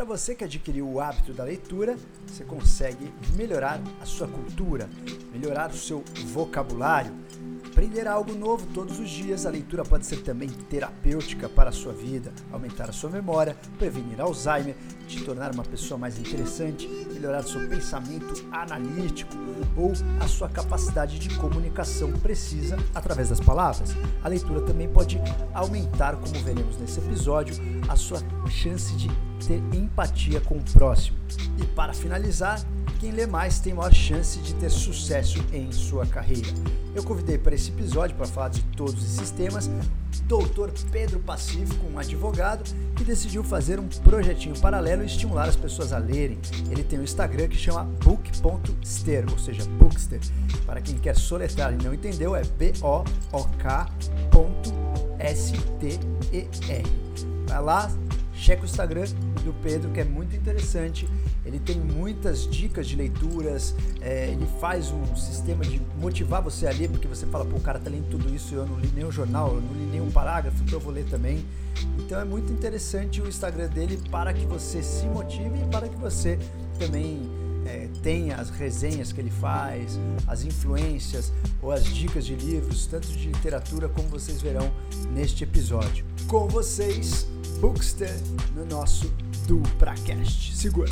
para você que adquiriu o hábito da leitura, você consegue melhorar a sua cultura, melhorar o seu vocabulário, aprender algo novo todos os dias. A leitura pode ser também terapêutica para a sua vida, aumentar a sua memória, prevenir Alzheimer, te tornar uma pessoa mais interessante, melhorar seu pensamento analítico ou a sua capacidade de comunicação precisa através das palavras. A leitura também pode aumentar, como veremos nesse episódio, a sua chance de ter empatia com o próximo. E para finalizar, quem lê mais tem maior chance de ter sucesso em sua carreira. Eu convidei para esse episódio, para falar de todos esses temas, Doutor Pedro Pacífico, um advogado que decidiu fazer um projetinho paralelo e estimular as pessoas a lerem. Ele tem um Instagram que chama book.ster, ou seja, Bookster. Para quem quer soletrar e não entendeu, é B-O-O-K.S-T-E-R. Vai lá, checa o Instagram do Pedro, que é muito interessante. Ele tem muitas dicas de leituras, é, ele faz um sistema de motivar você a ler, porque você fala, pô, o cara tá lendo tudo isso, eu não li nenhum jornal, eu não li nenhum parágrafo, então eu vou ler também. Então é muito interessante o Instagram dele para que você se motive e para que você também é, tenha as resenhas que ele faz, as influências ou as dicas de livros, tanto de literatura como vocês verão neste episódio. Com vocês, Bookster no nosso DupraCast. Segura!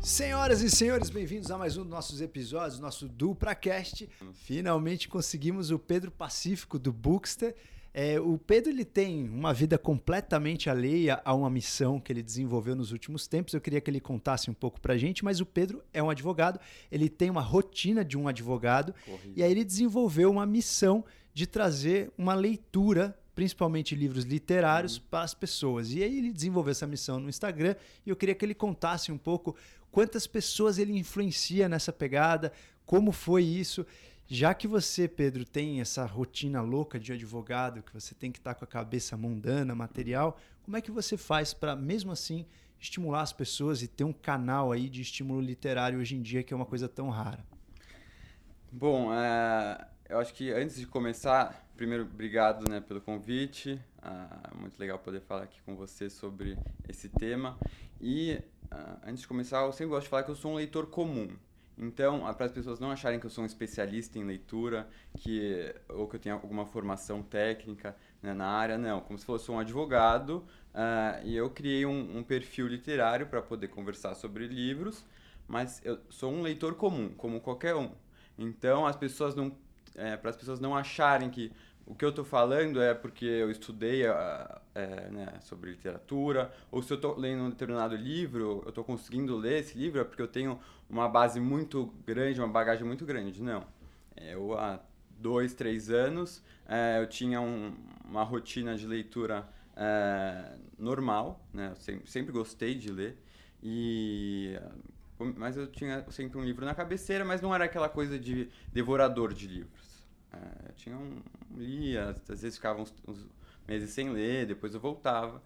Senhoras e senhores, bem-vindos a mais um dos nossos episódios, nosso DupraCast. Finalmente conseguimos o Pedro Pacífico do Bookster. É, o Pedro ele tem uma vida completamente alheia a uma missão que ele desenvolveu nos últimos tempos. Eu queria que ele contasse um pouco pra gente, mas o Pedro é um advogado, ele tem uma rotina de um advogado Corrido. e aí ele desenvolveu uma missão de trazer uma leitura, principalmente livros literários, para as pessoas. E aí ele desenvolveu essa missão no Instagram e eu queria que ele contasse um pouco quantas pessoas ele influencia nessa pegada, como foi isso. Já que você, Pedro, tem essa rotina louca de advogado, que você tem que estar com a cabeça mundana, material, como é que você faz para, mesmo assim, estimular as pessoas e ter um canal aí de estímulo literário hoje em dia, que é uma coisa tão rara? Bom, é, eu acho que antes de começar, primeiro, obrigado né, pelo convite. Ah, muito legal poder falar aqui com você sobre esse tema. E ah, antes de começar, eu sempre gosto de falar que eu sou um leitor comum. Então, para as pessoas não acharem que eu sou um especialista em leitura, que ou que eu tenho alguma formação técnica né, na área, não. Como se fosse um advogado ah, e eu criei um, um perfil literário para poder conversar sobre livros, mas eu sou um leitor comum, como qualquer um. Então, as pessoas não, é, para as pessoas não acharem que o que eu estou falando é porque eu estudei ah, é, né, sobre literatura, ou se eu estou lendo um determinado livro, eu estou conseguindo ler esse livro é porque eu tenho uma base muito grande, uma bagagem muito grande. Não. Eu, há dois, três anos, é, eu tinha um- uma rotina de leitura é, normal, né? Eu sempre, sempre gostei de ler. E mas eu tinha sempre um livro na cabeceira, mas não era aquela coisa de devorador de livros. É, tinha um lia, às vezes ficava uns, uns meses sem ler, depois eu voltava.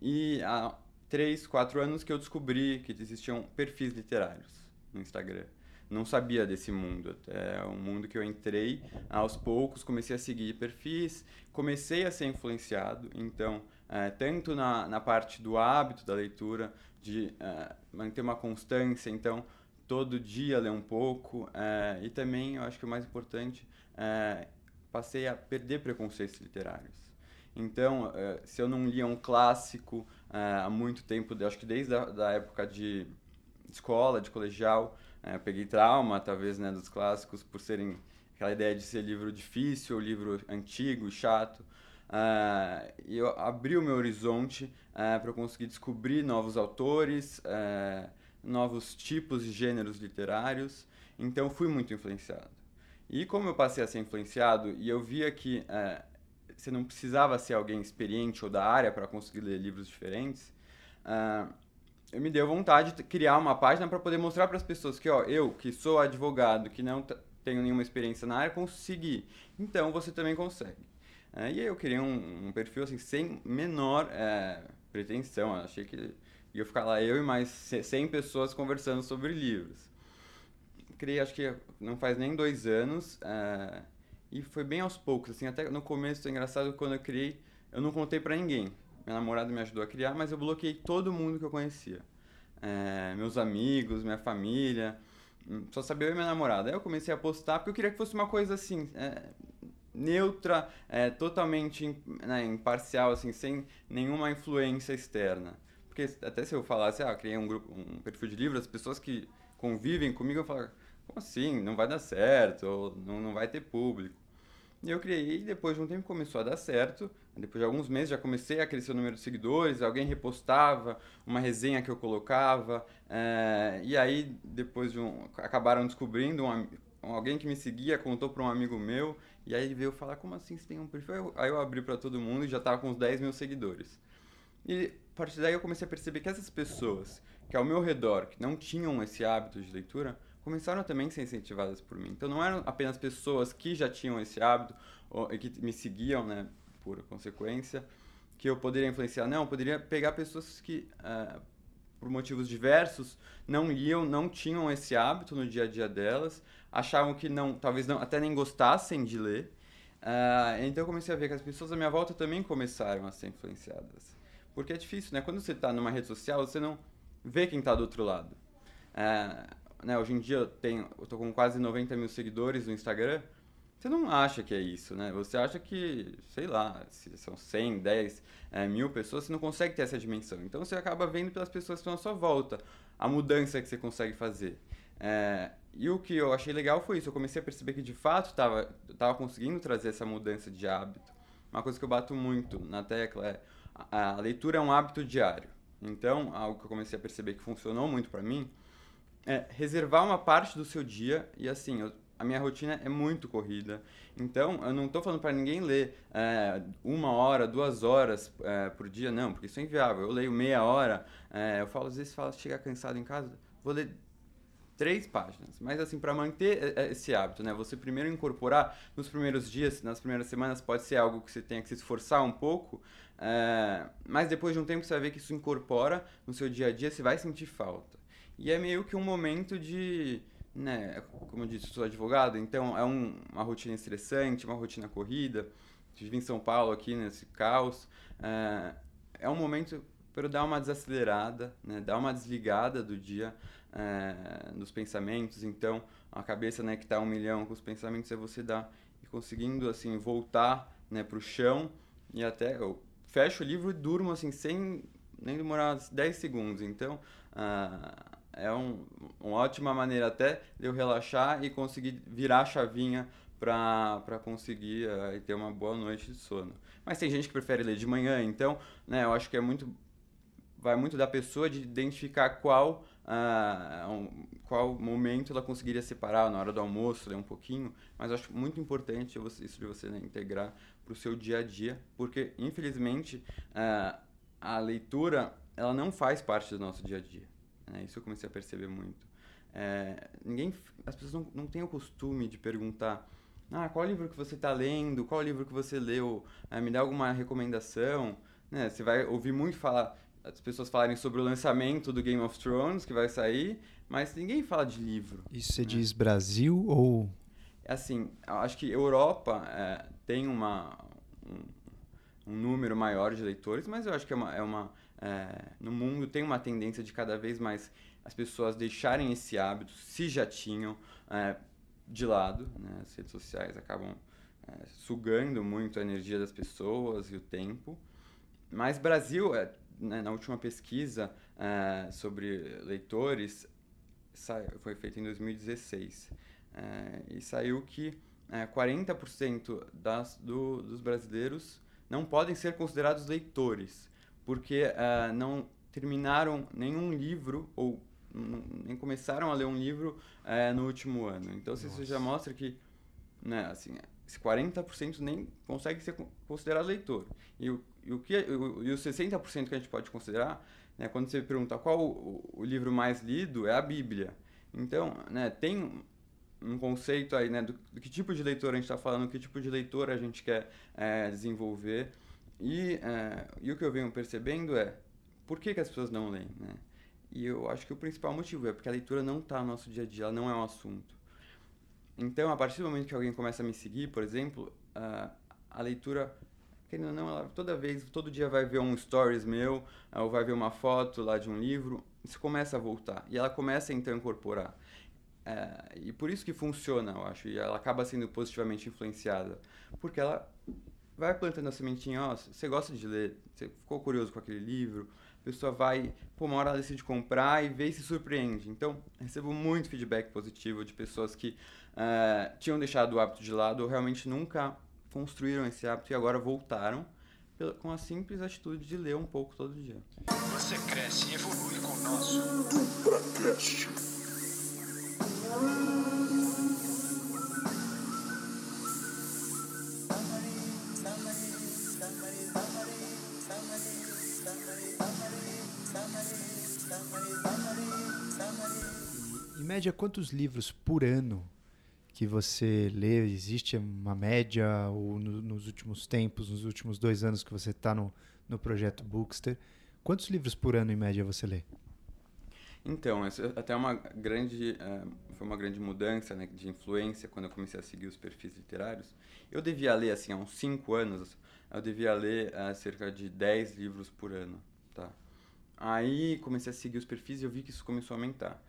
E há três, quatro anos que eu descobri que existiam perfis literários no Instagram. Não sabia desse mundo. É um mundo que eu entrei aos poucos, comecei a seguir perfis, comecei a ser influenciado. Então, é, tanto na, na parte do hábito da leitura, de é, manter uma constância, então todo dia ler um pouco, é, e também eu acho que o mais importante é, passei a perder preconceitos literários. Então, eh, se eu não lia um clássico eh, há muito tempo, acho que desde a da época de escola, de colegial, eu peguei trauma, talvez, né, dos clássicos, por serem aquela ideia de ser livro difícil, livro antigo, chato. E eu abri o meu horizonte para eu conseguir descobrir novos autores, novos tipos de gêneros literários. Então, fui muito influenciado. E como eu passei a ser influenciado e eu via que eh, você não precisava ser alguém experiente ou da área para conseguir ler livros diferentes, ah, eu me deu vontade de criar uma página para poder mostrar para as pessoas que, ó, eu que sou advogado, que não tenho nenhuma experiência na área, consegui. Então você também consegue. Eh, e aí eu criei um, um perfil assim sem menor eh, pretensão. Eu achei que ia ficar lá eu e mais ce- 100 pessoas conversando sobre livros criei acho que não faz nem dois anos eh, e foi bem aos poucos assim até no começo é engraçado quando eu criei eu não contei pra ninguém minha namorada me ajudou a criar, mas eu bloqueei todo mundo que eu conhecia. É, meus amigos, minha família, hum, só sabia eu e minha namorada. Aí eu comecei a postar porque eu queria que fosse uma coisa assim, é, neutra, totalmente né, imparcial, assim, sem nenhuma influência externa. Porque até se eu falasse, ah, criei um grupo, um perfil de livro, as pessoas que convivem comigo vão falar, como assim? Não vai dar certo, ou não, não vai ter público. E eu criei, e depois de um tempo começou a dar certo. Depois de alguns meses já comecei a crescer o número de seguidores, alguém repostava uma resenha que eu colocava. É, e aí, depois de um. acabaram descobrindo um, alguém que me seguia, contou para um amigo meu. E aí ele veio falar: Como assim você tem um perfil? Aí eu abri para todo mundo e já estava com uns 10 mil seguidores. E a partir daí eu comecei a perceber que essas pessoas que ao meu redor, que não tinham esse hábito de leitura, começaram também a ser incentivadas por mim. Então não eram apenas pessoas que já tinham esse hábito ou, e que me seguiam, né, por consequência, que eu poderia influenciar. Não, eu poderia pegar pessoas que, uh, por motivos diversos, não liam, não tinham esse hábito no dia a dia delas, achavam que não, talvez não, até nem gostassem de ler. Uh, então eu comecei a ver que as pessoas à minha volta também começaram a ser influenciadas. Porque é difícil, né? Quando você está numa rede social, você não vê quem está do outro lado. Uh, né, hoje em dia eu tenho, eu tô com quase 90 mil seguidores no Instagram, você não acha que é isso, né? Você acha que, sei lá, se são 100, 10 é, mil pessoas, você não consegue ter essa dimensão. Então você acaba vendo pelas pessoas que estão à sua volta a mudança que você consegue fazer. É, e o que eu achei legal foi isso, eu comecei a perceber que de fato estava tava conseguindo trazer essa mudança de hábito. Uma coisa que eu bato muito na tecla é a, a leitura é um hábito diário. Então, algo que eu comecei a perceber que funcionou muito para mim é, reservar uma parte do seu dia e assim, eu, a minha rotina é muito corrida. Então, eu não estou falando para ninguém ler é, uma hora, duas horas é, por dia, não, porque isso é inviável. Eu leio meia hora, é, eu falo, às vezes, falo, chegar cansado em casa, vou ler três páginas. Mas, assim, para manter é, é, esse hábito, né? Você primeiro incorporar nos primeiros dias, nas primeiras semanas, pode ser algo que você tenha que se esforçar um pouco, é, mas depois de um tempo você vai ver que isso incorpora no seu dia a dia, você vai sentir falta. E é meio que um momento de, né, como eu disse, sou advogado, então é um, uma rotina estressante, uma rotina corrida. Estive em São Paulo aqui nesse caos. É, é um momento para dar uma desacelerada, né, dar uma desligada do dia é, dos pensamentos. Então, a cabeça né, que está um milhão com os pensamentos é você dar e conseguindo assim voltar né, para o chão e até eu fecho o livro e durmo assim sem nem demorar 10 segundos. Então, uh, é um, uma ótima maneira até de eu relaxar e conseguir virar a chavinha para conseguir uh, ter uma boa noite de sono. Mas tem gente que prefere ler de manhã, então né, eu acho que é muito vai muito da pessoa de identificar qual uh, um, qual momento ela conseguiria separar na hora do almoço, ler um pouquinho, mas eu acho muito importante isso de você né, integrar para o seu dia a dia, porque infelizmente uh, a leitura ela não faz parte do nosso dia a dia. Né? Isso eu comecei a perceber muito. É, ninguém, as pessoas não, não têm o costume de perguntar ah, qual livro que você está lendo, qual livro que você leu, é, me dá alguma recomendação. Né? Você vai ouvir muito falar, as pessoas falarem sobre o lançamento do Game of Thrones, que vai sair, mas ninguém fala de livro. Isso você né? diz Brasil ou... Assim, acho que Europa é, tem uma, um, um, número maior de leitores, mas eu acho que é uma, é uma é, no mundo tem uma tendência de cada vez mais as pessoas deixarem esse hábito, se já tinham, é, de lado. Né? As redes sociais acabam é, sugando muito a energia das pessoas e o tempo. Mas Brasil, é, né, na última pesquisa é, sobre leitores, foi feita em 2016, é, e saiu que 40% das, do, dos brasileiros não podem ser considerados leitores porque uh, não terminaram nenhum livro ou nem começaram a ler um livro uh, no último ano. Então, Nossa. isso já mostra que, né, assim, esse 40% nem consegue ser considerado leitor. E o, e o que o, e os 60% que a gente pode considerar, né, quando você pergunta qual o, o livro mais lido, é a Bíblia. Então, né, tem um conceito aí, né, do, do que tipo de leitor a gente está falando, que tipo de leitor a gente quer é, desenvolver. E, uh, e o que eu venho percebendo é por que, que as pessoas não leem, né? E eu acho que o principal motivo é porque a leitura não está no nosso dia a dia, ela não é um assunto. Então, a partir do momento que alguém começa a me seguir, por exemplo, uh, a leitura querendo ou não, ela toda vez, todo dia vai ver um stories meu, ou vai ver uma foto lá de um livro, isso começa a voltar. E ela começa então a incorporar. É, e por isso que funciona, eu acho, e ela acaba sendo positivamente influenciada. Porque ela vai plantando a sementinha, ó, você gosta de ler, você ficou curioso com aquele livro, a pessoa vai, pô, uma hora ela decide comprar e vê e se surpreende. Então, recebo muito feedback positivo de pessoas que uh, tinham deixado o hábito de lado ou realmente nunca construíram esse hábito e agora voltaram com a simples atitude de ler um pouco todo dia. Você cresce e evolui com o nosso DupraCast. Média, quantos livros por ano que você lê? Existe uma média ou no, nos últimos tempos, nos últimos dois anos que você está no, no projeto Bookster, quantos livros por ano em média você lê? Então, até uma grande uh, foi uma grande mudança né, de influência quando eu comecei a seguir os perfis literários. Eu devia ler assim há uns 5 anos, eu devia ler uh, cerca de 10 livros por ano, tá? Aí comecei a seguir os perfis e eu vi que isso começou a aumentar.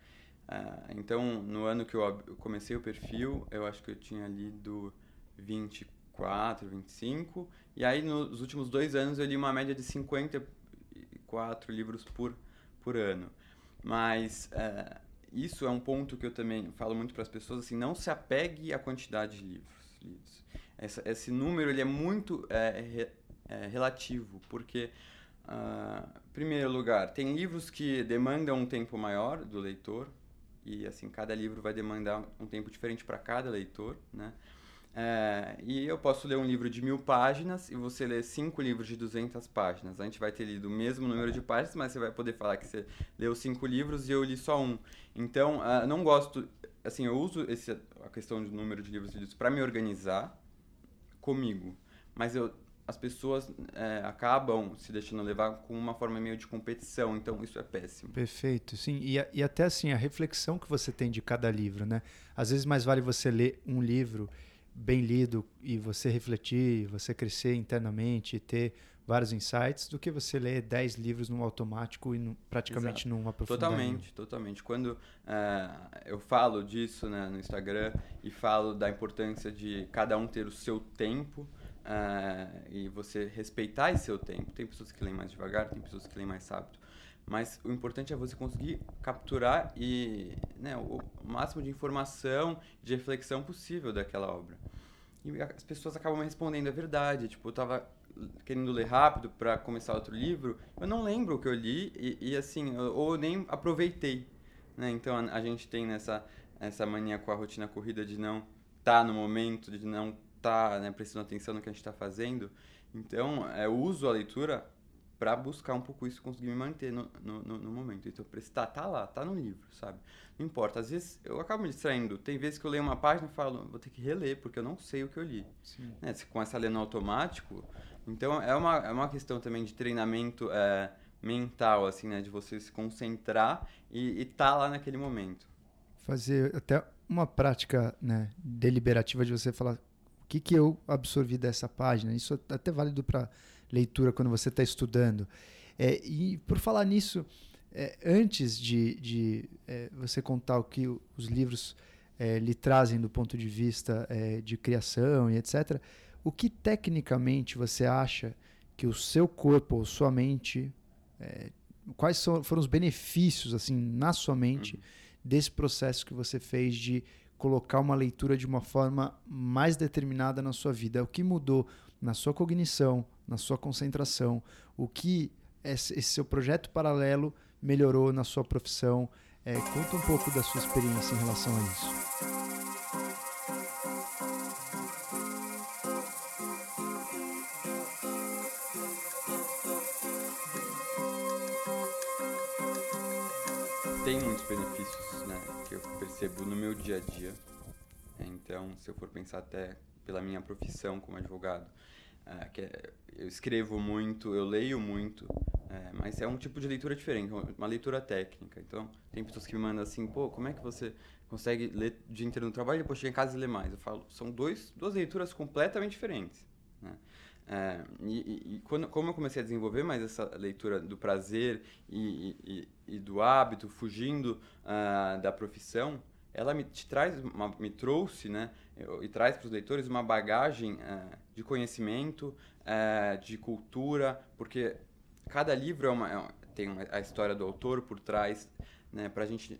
Uh, então, no ano que eu comecei o perfil, eu acho que eu tinha lido 24, 25. E aí, nos últimos dois anos, eu li uma média de 54 livros por, por ano. Mas uh, isso é um ponto que eu também falo muito para as pessoas, assim, não se apegue à quantidade de livros lidos. Esse número ele é muito é, re, é, relativo, porque, uh, primeiro lugar, tem livros que demandam um tempo maior do leitor, e assim cada livro vai demandar um tempo diferente para cada leitor, né? É, e eu posso ler um livro de mil páginas e você lê cinco livros de 200 páginas. A gente vai ter lido o mesmo número de páginas, mas você vai poder falar que você leu cinco livros e eu li só um. Então, uh, não gosto. Assim, eu uso esse, a questão do número de livros lidos para me organizar comigo. Mas eu, as pessoas é, acabam se deixando levar com uma forma meio de competição, então isso é péssimo. Perfeito, sim. E, e até assim, a reflexão que você tem de cada livro, né? Às vezes mais vale você ler um livro bem lido e você refletir, você crescer internamente e ter vários insights do que você ler 10 livros no automático e no, praticamente Exato. num aprofundamento. Totalmente, totalmente. Quando uh, eu falo disso né, no Instagram e falo da importância de cada um ter o seu tempo uh, e você respeitar esse seu tempo. Tem pessoas que leem mais devagar, tem pessoas que leem mais rápido. Mas o importante é você conseguir capturar e, né, o máximo de informação, de reflexão possível daquela obra. E as pessoas acabam me respondendo a verdade. Tipo, eu estava querendo ler rápido para começar outro livro, eu não lembro o que eu li e, e assim, eu, ou nem aproveitei. Né? Então a, a, gente tem nessa essa mania com a rotina corrida de não estar tá no momento, de não tá, né, prestando atenção no que a gente está fazendo. Então, é, eu uso a leitura para buscar um pouco isso, conseguir me manter no, no, no, momento. Então, prestar, tá lá, tá no livro, sabe? Não importa. Às vezes eu acabo me distraindo. Tem vezes que eu leio uma página e falo, vou ter que reler, porque eu não sei o que eu li. Sim. Né? Você começa a ler no automático. Então, é uma, é uma questão também de treinamento é, mental, assim, né? De você se concentrar e estar tá lá naquele momento. Fazer até uma prática né, deliberativa de você falar que, que eu absorvi dessa página. Isso é até válido para leitura quando você está estudando. É, e por falar nisso, é, antes de, de é, você contar o que os livros é, lhe trazem do ponto de vista é, de criação e etc., o que tecnicamente você acha que o seu corpo ou sua mente, é, quais são, foram os benefícios assim na sua mente uhum. desse processo que você fez de colocar uma leitura de uma forma mais determinada na sua vida? O que mudou na sua cognição, na sua concentração, o que esse seu projeto paralelo melhorou na sua profissão. É, conta um pouco da sua experiência em relação a isso. Tem muitos benefícios no meu dia a dia. Então, se eu for pensar até pela minha profissão como advogado, é, que é, eu escrevo muito, eu leio muito, é, mas é um tipo de leitura diferente, uma leitura técnica. Então, tem pessoas que me mandam assim, pô, como é que você consegue ler o dia inteiro no trabalho e depois chegar em casa e ler mais? Eu falo, são dois, duas leituras completamente diferentes. Né? É, e, e quando, como eu comecei a desenvolver mais essa leitura do prazer e, e, e do hábito, fugindo uh, da profissão, ela me traz, uma, me trouxe, né, e traz para os leitores uma bagagem uh, de conhecimento, uh, de cultura, porque cada livro é uma, é tem uma, a história do autor por trás, né, para a gente,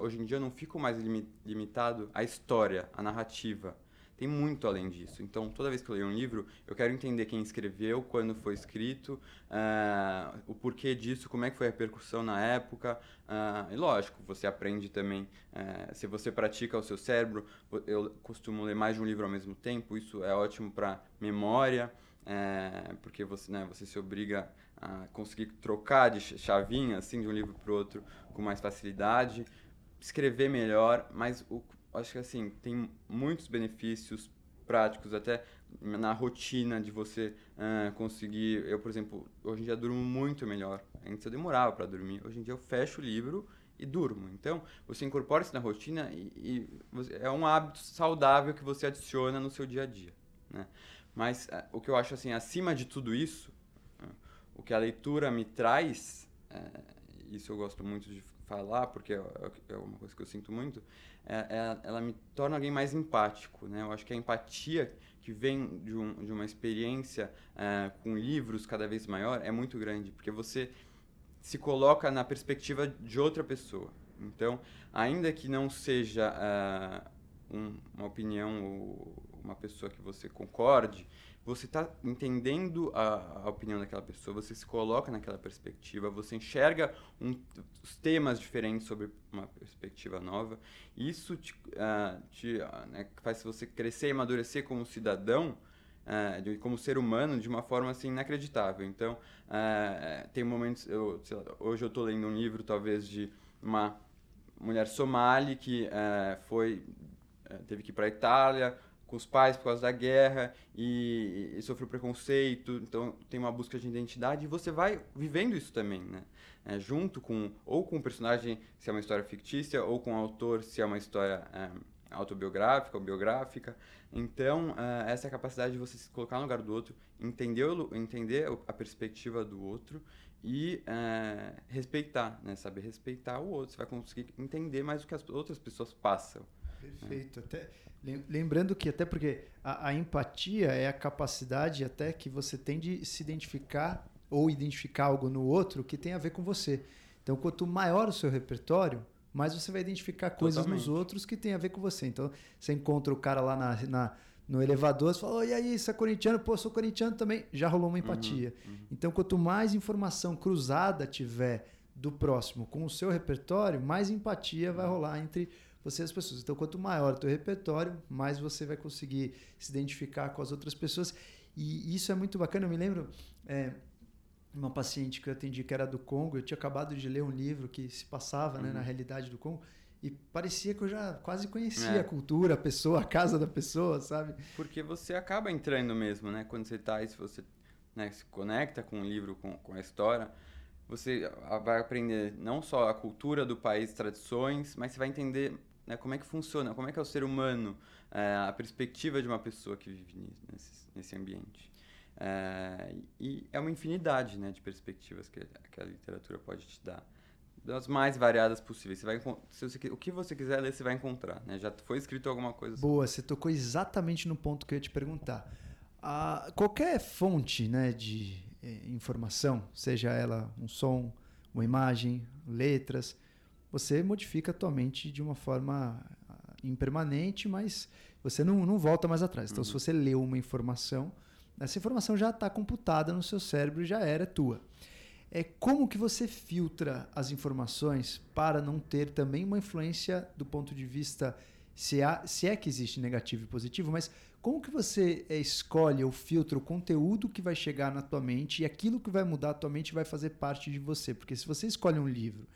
hoje em dia eu não fico mais limitado à história, à narrativa, tem muito além disso. Então, toda vez que eu leio um livro, eu quero entender quem escreveu, quando foi escrito, uh, o porquê disso, como é que foi a repercussão na época. Uh, e lógico, você aprende também, uh, se você pratica o seu cérebro, eu costumo ler mais de um livro ao mesmo tempo, isso é ótimo para memória, porque você, né, você se obriga a conseguir trocar de chavinha, assim, de um livro para outro com mais facilidade, escrever melhor, mas o acho que assim, tem muitos benefícios práticos, até na rotina de você uh, conseguir. Eu, por exemplo, hoje em dia durmo muito melhor. Antes eu demorava para dormir. Hoje em dia eu fecho o livro e durmo. Então, você incorpora isso na rotina e, e você, é um hábito saudável que você adiciona no seu dia a dia. Né? Mas uh, o que eu acho assim, acima de tudo isso, uh, o que a leitura me traz, isso eu gosto muito de falar, porque é, é uma coisa que eu sinto muito, é, é, ela me torna alguém mais empático, né? Eu acho que a empatia que vem de, um, de uma experiência é, com livros cada vez maior é muito grande, porque você se coloca na perspectiva de outra pessoa. Então, ainda que não seja um, uma opinião ou uma pessoa que você concorde, você está entendendo a, a, opinião daquela pessoa, você se coloca naquela perspectiva, você enxerga um, os temas diferentes sobre uma perspectiva nova. Isso te, uh, te uh, né, faz você crescer e amadurecer como cidadão, uh, de, como ser humano, de uma forma assim inacreditável. Então, tem momentos, eu, lá, hoje eu estou lendo um livro talvez de uma mulher somali que foi teve que ir para a Itália com os pais por causa da guerra e, e, sofreu preconceito, então tem uma busca de identidade e você vai vivendo isso também, né? É, junto com, ou com o personagem, se é uma história fictícia, ou com o autor, se é uma história é, autobiográfica ou biográfica. Então, é, essa é a capacidade de você se colocar no lugar do outro, entender, entender a perspectiva do outro e é, respeitar, né? Saber respeitar o outro. Você vai conseguir entender mais o que as outras pessoas passam. Perfeito. Até Lembrando que, até porque a, a, empatia é a capacidade até que você tem de se identificar ou identificar algo no outro que tem a ver com você. Então, quanto maior o seu repertório, mais você vai identificar coisas Totalmente. nos outros que tem a ver com você. Então, você encontra o cara lá na, na no elevador, você fala, oh, e aí, você é corintiano? Pô, sou corintiano também. Já rolou uma empatia. Uhum, uhum. Então, quanto mais informação cruzada tiver do próximo com o seu repertório, mais empatia vai rolar entre você e as pessoas. Então, quanto maior o teu repertório, mais você vai conseguir se identificar com as outras pessoas. E isso é muito bacana. Eu me lembro é, uma paciente que eu atendi que era do Congo. Eu tinha acabado de ler um livro que se passava uhum. né, na uhum. realidade do Congo. E parecia que eu já quase conhecia é. a cultura, a pessoa, a casa da pessoa, sabe? Porque você acaba entrando mesmo, né? Quando você está aí, se você né, se conecta com o livro, com, com a história, você vai aprender não só a cultura do país, tradições, mas você vai entender né, como é que funciona, como é que é o ser humano, é, a perspectiva de uma pessoa que vive nesse, nesse ambiente. É, e é uma infinidade né, de perspectivas que, que a literatura pode te dar das mais variadas possíveis. Você vai se você, o que você quiser ler, você vai encontrar. Né? Já foi escrito alguma coisa. Boa, você tocou exatamente no ponto que eu ia te perguntar. A, qualquer fonte né, de eh, informação, seja ela um som, uma imagem, letras, você modifica a tua mente de uma forma ah, impermanente, mas você não, não volta mais atrás. Então, uhum. se você leu uma informação, essa informação já está computada no seu cérebro e já era tua. É como que você filtra as informações para não ter também uma influência do ponto de vista se, há, se é que existe negativo e positivo, mas como que você é, escolhe ou filtra o conteúdo que vai chegar na tua mente e aquilo que vai mudar a tua mente vai fazer parte de você? Porque se você escolhe um livro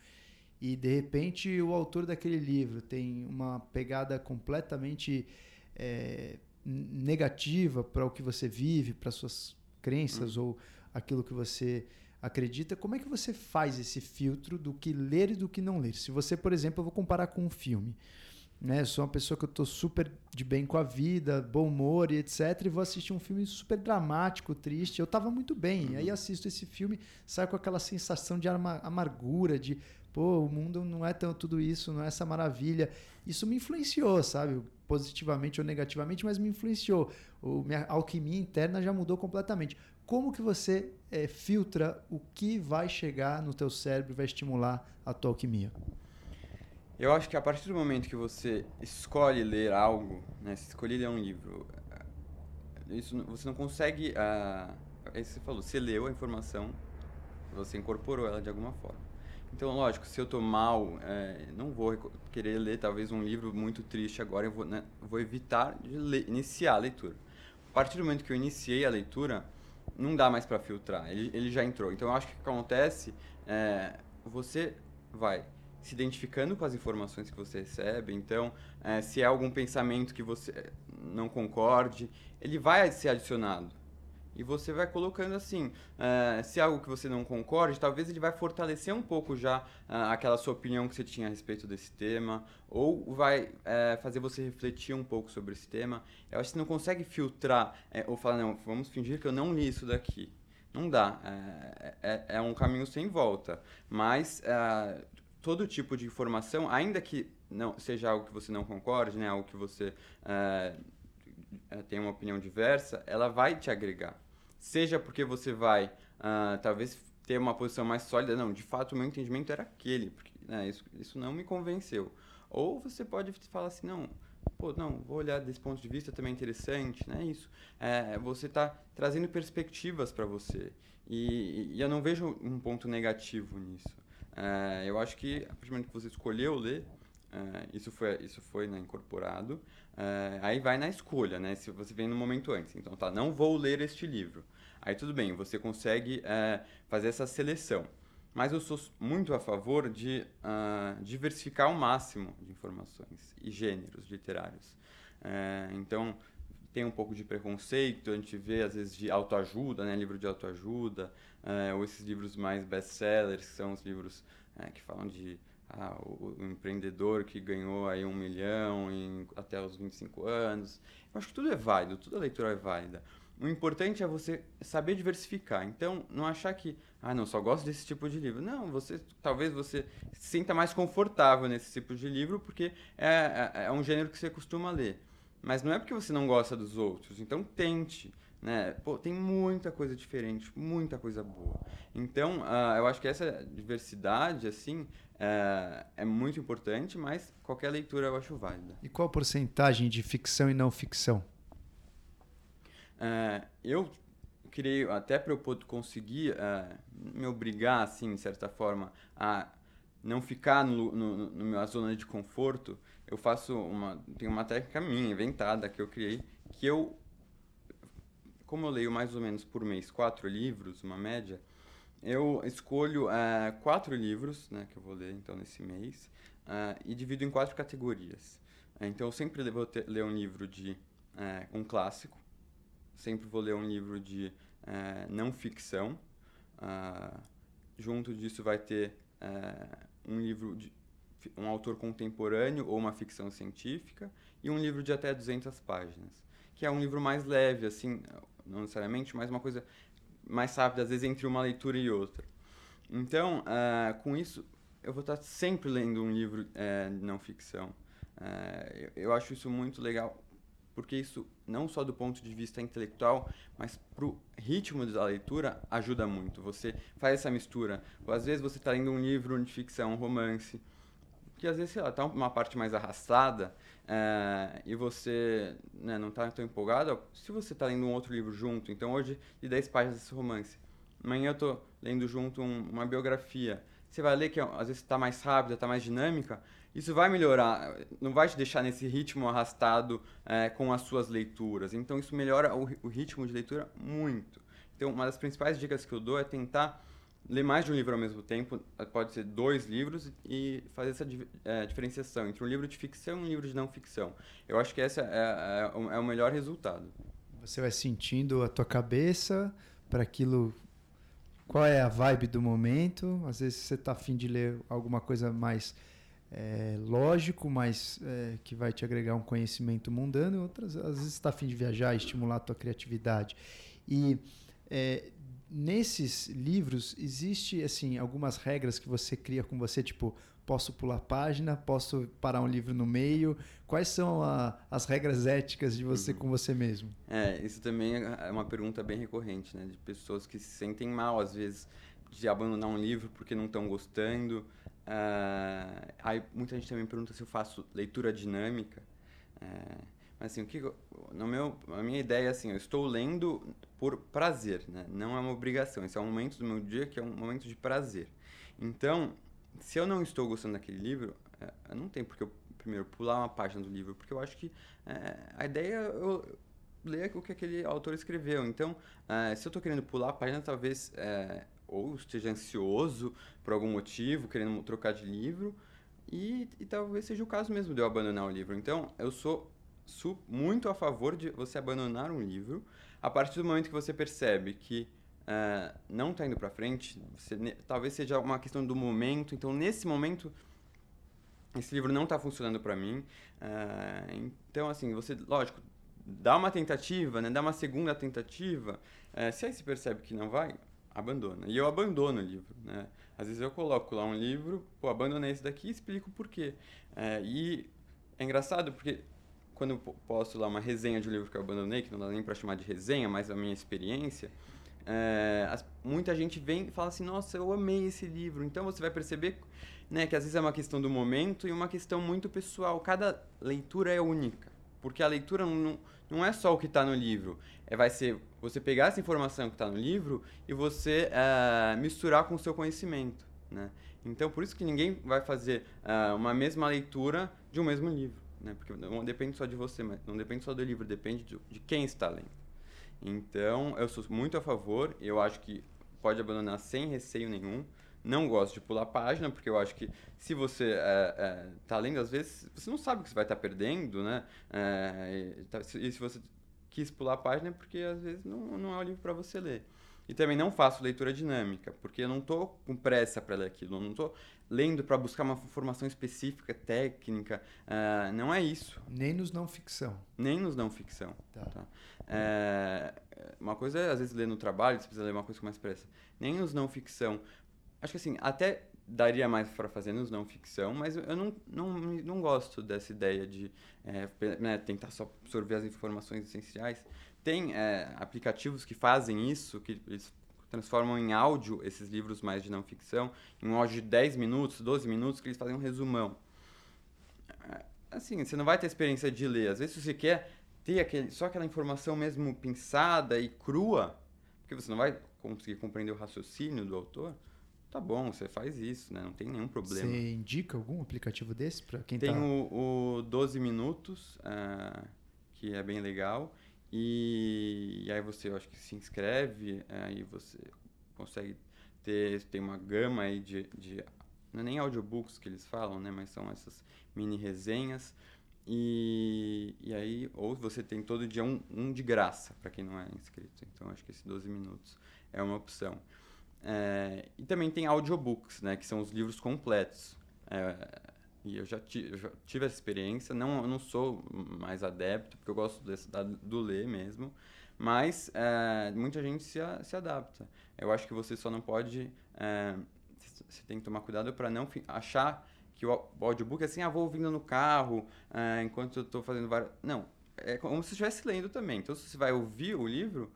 e de repente o autor daquele livro tem uma pegada completamente é, negativa para o que você vive, para suas crenças uhum. ou aquilo que você acredita, como é que você faz esse filtro do que ler e do que não ler? Se você, por exemplo, eu vou comparar com um filme. né? Eu sou uma pessoa que eu tô super de bem com a vida, bom humor e etc. E vou assistir um filme super dramático, triste. Eu tava muito bem. E aí assisto esse filme, saio com aquela sensação de amargura, de pô, o mundo não é tão tudo isso, não é essa maravilha. Isso me influenciou, sabe? Positivamente ou negativamente, mas me influenciou. O, minha alquimia interna já mudou completamente. Como que você é, filtra o que vai chegar no teu cérebro e vai estimular a tua alquimia? Eu acho que a partir do momento que você escolhe ler algo, né, se escolhe ler um livro, eh, isso você não consegue, que você falou, você leu a informação, você incorporou ela de alguma forma. Então, lógico, se eu tô mal, é, não vou querer ler talvez um livro muito triste agora, eu vou, né, vou evitar de ler, iniciar a leitura. A partir do momento que eu iniciei a leitura, não dá mais para filtrar, ele, ele já entrou. Então, eu acho que o que acontece é, você vai se identificando com as informações que você recebe. Então, é, se é algum pensamento que você não concorde, ele vai ser adicionado. E você vai colocando assim, é, se é algo que você não concorde, talvez ele vai fortalecer um pouco já é, aquela sua opinião que você tinha a respeito desse tema, ou vai é, fazer você refletir um pouco sobre esse tema. Eu acho que você não consegue filtrar ou falar, não, vamos fingir que eu não li isso daqui. Não dá. É, é, é um caminho sem volta. Mas todo tipo de informação, ainda que não seja algo que você não concorde, né, algo que você tem uma opinião diversa, ela vai te agregar. Seja porque você vai, uh, talvez, ter uma posição mais sólida, não, de fato o meu entendimento era aquele, porque né, isso, isso não me convenceu. Ou você pode falar assim, não, pô, não, vou olhar desse ponto de vista também é interessante, né? Isso. É, você está trazendo perspectivas para você. E, e, eu não vejo um ponto negativo nisso. É, eu acho que a partir do momento que você escolheu ler, é, isso foi, isso foi né, incorporado. É, aí vai na escolha, né? Se você vem no momento antes. Então, tá, não vou ler este livro. Aí tudo bem, você consegue é, fazer essa seleção. Mas eu sou muito a favor de uh, diversificar ao máximo de informações e gêneros literários. Então, tem um pouco de preconceito, a gente vê às vezes de autoajuda, né, livro de autoajuda, ou esses livros mais best-sellers, que são os livros que falam de ah, o, o, empreendedor que ganhou aí um milhão em, até os 25 anos. Eu acho que tudo é válido, toda leitura é válida. O importante é você saber diversificar. Então, não achar que, ah, não, só gosto desse tipo de livro. Não, você talvez você se sinta mais confortável nesse tipo de livro porque é, é, é um gênero que você costuma ler. Mas não é porque você não gosta dos outros. Então tente. Né? Pô, tem muita coisa diferente, muita coisa boa. Então, uh, eu acho que essa diversidade, assim, uh, é muito importante, mas qualquer leitura eu acho válida. E qual a porcentagem de ficção e não ficção? Uh, eu criei, até para eu poder conseguir me obrigar, assim, de certa forma, a não ficar no, no, no minha zona de conforto, eu faço uma. Tem uma técnica minha, inventada, que eu criei, que eu. Como eu leio mais ou menos por mês quatro livros, uma média, eu escolho uh, quatro livros né, que eu vou ler então nesse mês uh, e divido em quatro categorias. Uh, então eu sempre vou ter, ler um livro de um clássico, sempre vou ler um livro de não ficção. junto disso vai ter um livro de um autor contemporâneo ou uma ficção científica e um livro de até 200 páginas, que é um livro mais leve, assim, não necessariamente, mas uma coisa mais rápida, às vezes entre uma leitura e outra. Então, uh, com isso, eu vou estar sempre lendo um livro uh, de não ficção. Uh, eu, eu acho isso muito legal, porque isso, não só do ponto de vista intelectual, mas para o ritmo da leitura, ajuda muito. Você faz essa mistura. Ou, às vezes você está lendo um livro de ficção, um romance, que às vezes, sei lá, tá uma parte mais arrastada é, e você né, não está tão empolgado, se você está lendo um outro livro junto, então hoje de 10 páginas desse romance, amanhã eu estou lendo junto um, uma biografia, você vai ler que às vezes está mais rápida, está mais dinâmica, isso vai melhorar, não vai te deixar nesse ritmo arrastado é, com as suas leituras. Então isso melhora o, o ritmo de leitura muito. Então uma das principais dicas que eu dou é tentar ler mais de um livro ao mesmo tempo, pode ser dois livros, e fazer essa é, diferenciação entre um livro de ficção e um livro de não ficção. Eu acho que esse é, é, é o melhor resultado. Você vai sentindo a tua cabeça para aquilo. Qual é a vibe do momento? Às vezes você está afim de ler alguma coisa mais é, lógico, mas é, que vai te agregar um conhecimento mundano, outras, às vezes está afim de viajar, estimular a tua criatividade. E é, nesses livros existe assim algumas regras que você cria com você, tipo posso pular página, posso parar um livro no meio. Quais são a, as regras éticas de você uhum. com você mesmo? É, isso também é uma pergunta bem recorrente, né? De pessoas que se sentem mal às vezes de abandonar um livro porque não estão gostando. Uh, aí muita gente também pergunta se eu faço leitura dinâmica. Uh, assim, o que no meu, a minha ideia é assim, eu estou lendo por prazer, né? Não é uma obrigação. Esse é um momento do meu dia que é um momento de prazer. Então, se eu não estou gostando daquele livro, é, não tem porque eu primeiro pular uma página do livro, porque eu acho que é, a ideia é eu ler o que aquele autor escreveu. Então, é, se eu estou querendo pular a página, talvez é, ou esteja ansioso por algum motivo, querendo trocar de livro, e, e talvez seja o caso mesmo de eu abandonar o livro. Então, eu sou muito a favor de você abandonar um livro a partir do momento que você percebe que uh, não está indo para frente, você, talvez seja uma questão do momento. Então, nesse momento, esse livro não está funcionando para mim. Uh, então, assim, você, lógico, dá uma tentativa, né? dá uma segunda tentativa. Uh, se aí se percebe que não vai, abandona. E eu abandono o livro, né? Às vezes eu coloco lá um livro, pô, abandonei esse daqui e explico por quê. E é engraçado porque quando eu posto lá uma resenha de um livro que eu abandonei, que não dá nem para chamar de resenha, mas a minha experiência, é, as, muita gente vem e fala assim, nossa, eu amei esse livro. Então você vai perceber né, que às vezes é uma questão do momento e uma questão muito pessoal. Cada leitura é única, porque a leitura não, não é só o que está no livro, é, vai ser você pegar essa informação que está no livro e você é, misturar com o seu conhecimento. Né? Então, por isso que ninguém vai fazer é, uma mesma leitura de um mesmo livro. Né? Porque não depende só de você, mas não depende só do livro, depende de, de quem está lendo. Então, eu sou muito a favor, eu acho que pode abandonar sem receio nenhum. Não gosto de pular página, porque eu acho que se você é, é, tá lendo, às vezes, você não sabe o que você vai estar tá perdendo, né? É, e, tá, e se você quis pular a página, é porque às vezes não, não é o livro para você ler. E também não faço leitura dinâmica, porque eu não estou com pressa para ler aquilo, eu não estou lendo para buscar uma informação específica, técnica. Uh, não é isso. Nem nos não ficção. Nem nos não ficção. Tá. tá? É, uma coisa é, às vezes, ler no trabalho, você precisa ler uma coisa com mais pressa. Nem nos não ficção. Acho que assim, até daria mais para fazer nos não ficção, mas eu não, não, não gosto dessa ideia de é, né, tentar só absorver as informações essenciais. Tem é, aplicativos que fazem isso, que eles transformam em áudio esses livros mais de não ficção, em um áudio de 10 minutos, 12 minutos, que eles fazem um resumão. É, assim, você não vai ter experiência de ler. Às vezes, se você quer ter aquele, só aquela informação mesmo pensada e crua, porque você não vai conseguir compreender o raciocínio do autor, tá bom, você faz isso, né? Não tem nenhum problema. Você indica algum aplicativo desse para quem tem tá... o, o 12 Minutos, uh, que é bem legal. E, e, aí você, eu acho que se inscreve, aí você consegue ter, tem uma gama aí de, de não é nem audiobooks que eles falam, né, mas são essas mini resenhas. E, e aí, ou você tem todo dia um, um de graça, para quem não é inscrito. Então, acho que esse 12 minutos é uma opção. É, e também tem audiobooks, né, que são os livros completos. É, e eu já, eu já, tive essa experiência, não, não sou mais adepto, porque eu gosto desse, da, do ler mesmo, mas é, muita gente se, se adapta. Eu acho que você só não pode. É, você tem que tomar cuidado para não achar que o audiobook é assim, ah, vou ouvindo no carro, é, enquanto eu estou fazendo várias. Não, é como se estivesse lendo também. Então, se você vai ouvir o livro,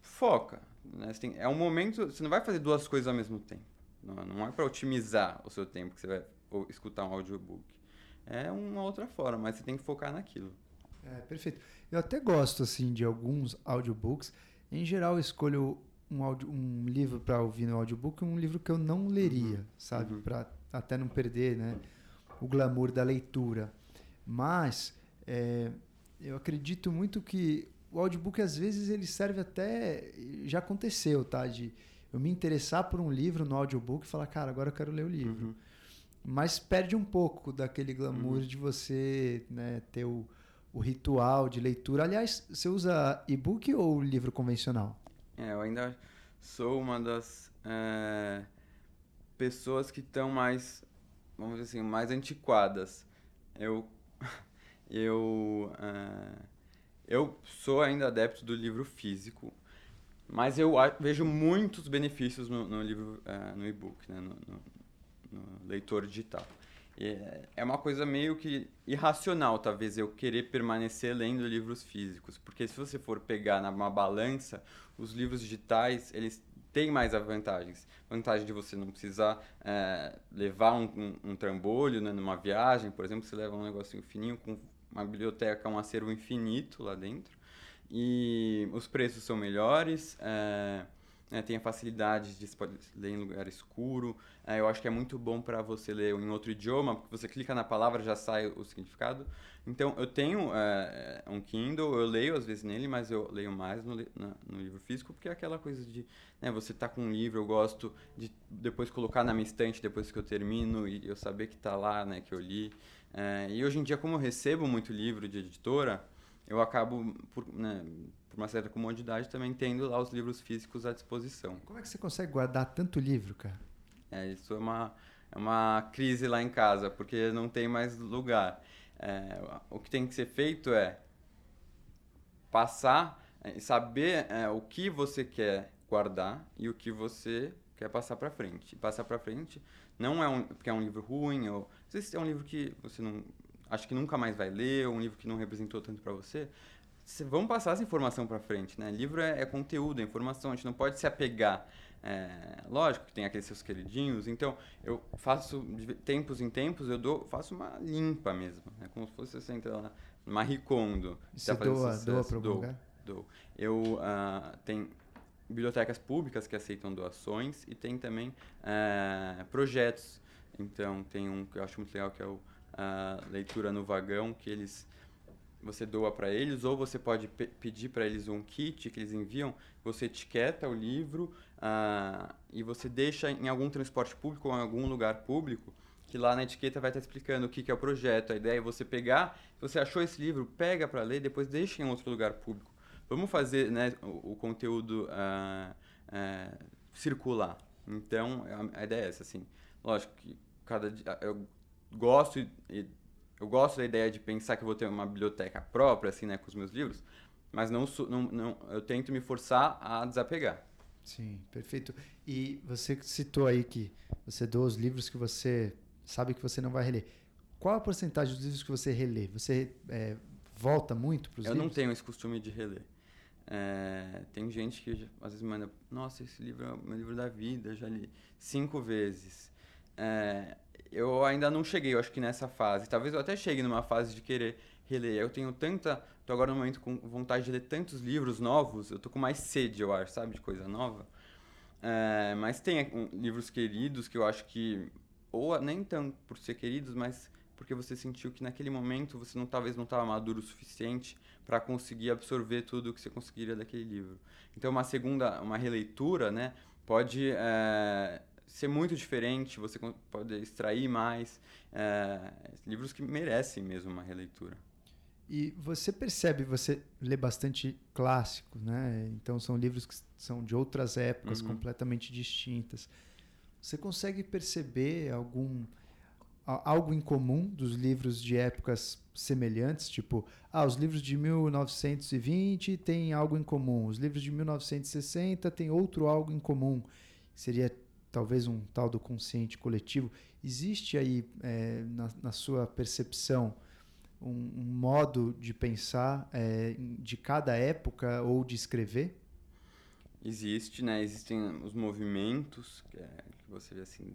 foca. Né? Tem, é um momento. Você não vai fazer duas coisas ao mesmo tempo. Não, não é para otimizar o seu tempo que você vai ou escutar um audiobook. É uma outra forma, mas você tem que focar naquilo. É, perfeito. Eu até gosto assim de alguns audiobooks. Em geral, eu escolho um, audio, um livro para ouvir no audiobook, um livro que eu não leria, uhum. sabe, uhum. para até não perder, né, o glamour da leitura. Mas é, eu acredito muito que o audiobook às vezes ele serve até já aconteceu, tá, de eu me interessar por um livro no audiobook e falar, cara, agora eu quero ler o livro. Uhum mas perde um pouco daquele glamour uhum. de você né, ter o, o ritual de leitura. Aliás, você usa e-book ou livro convencional? É, eu ainda sou uma das é, pessoas que estão mais vamos dizer assim, mais antiquadas. Eu, eu, uh, eu sou ainda adepto do livro físico, mas eu vejo muitos benefícios no, no livro, uh, no e-book, né? no, no, no leitor digital. É uma coisa meio que irracional, talvez, eu querer permanecer lendo livros físicos. Porque se você for pegar numa balança, os livros digitais, eles têm mais vantagens. Vantagem de você não precisar é, levar um, um, um trambolho né, numa viagem, por exemplo, você leva um negocinho fininho com uma biblioteca, um acervo infinito lá dentro. E os preços são melhores. É, é, tem a facilidade de você pode ler em lugar escuro. É, eu acho que é muito bom para você ler em outro idioma, porque você clica na palavra já sai o significado. Então, eu tenho é, um Kindle, eu leio às vezes nele, mas eu leio mais no, na, no livro físico, porque é aquela coisa de né, você tá com um livro, eu gosto de depois colocar na minha estante depois que eu termino e eu saber que está lá, né, que eu li. É, e hoje em dia, como eu recebo muito livro de editora, eu acabo, por, né, por uma certa comodidade, também tendo lá os livros físicos à disposição. Como é que você consegue guardar tanto livro, cara? É, isso é uma, é uma crise lá em casa, porque não tem mais lugar. É, o que tem que ser feito é passar e é, saber é, o que você quer guardar e o que você quer passar para frente. E passar para frente não é um, porque é um livro ruim, ou vezes é um livro que você não acha que nunca mais vai ler, ou um livro que não representou tanto para você. Vamos passar essa informação para frente, né? Livro é, é, conteúdo, é informação, a gente não pode se apegar. É, lógico que tem aqueles seus queridinhos, então eu faço de tempos em tempos, eu dou, faço uma limpa mesmo, é como se fosse você entra lá, Kondo. Você tá doa, sucesso, doa para lugar? Dou. Eu uh, tenho bibliotecas públicas que aceitam doações e tem também uh, projetos. Então tem um que eu acho muito legal que é o a leitura no vagão que eles você doa para eles ou você pode pe pedir para eles um kit que eles enviam você etiqueta o livro uh, e você deixa em algum transporte público ou em algum lugar público que lá na etiqueta vai estar explicando o que, que é o projeto. A ideia é você pegar se você achou esse livro pega para ler depois deixa em outro lugar público. Vamos fazer né, o, o conteúdo uh, uh, circular. Então a, a ideia é essa assim. Lógico que cada eu gosto eu gosto da ideia de pensar que eu vou ter uma biblioteca própria assim né com os meus livros mas não, não, não eu tento me forçar a desapegar. Sim perfeito. E você citou aí que você doa os livros que você sabe que você não vai reler. Qual a porcentagem dos livros que você relê? Você é, volta muito para os livros eu não tenho esse costume de reler. É, tem gente que às vezes manda nossa esse livro é o meu livro da vida eu já li cinco vezes. É, eu ainda não cheguei, eu acho que nessa fase. Talvez eu até chegue numa fase de querer reler. Eu tenho tanta. Tô agora no momento com vontade de ler tantos livros novos, eu tô com mais sede, eu acho, sabe, de coisa nova. É, mas tem um, livros queridos que eu acho que. Ou nem tanto por ser queridos, mas porque você sentiu que naquele momento você não talvez não estava maduro o suficiente para conseguir absorver tudo o que você conseguiria daquele livro. Então uma segunda, uma releitura, né, pode é, ser muito diferente, você pode extrair mais. É, livros que merecem mesmo uma releitura. E você percebe, você lê bastante clássicos, né? Então são livros que são de outras épocas uhum. completamente distintas. Você consegue perceber algum algo em comum dos livros de épocas semelhantes, tipo, ah, os livros de 1920 têm algo em comum, os livros de 1960 têm outro algo em comum. Seria talvez um tal do consciente coletivo. Existe aí, é, na, na, sua percepção, um, um, modo de pensar é, de cada época ou de escrever? Existe, né? Existem os movimentos, que, é, que você vê assim,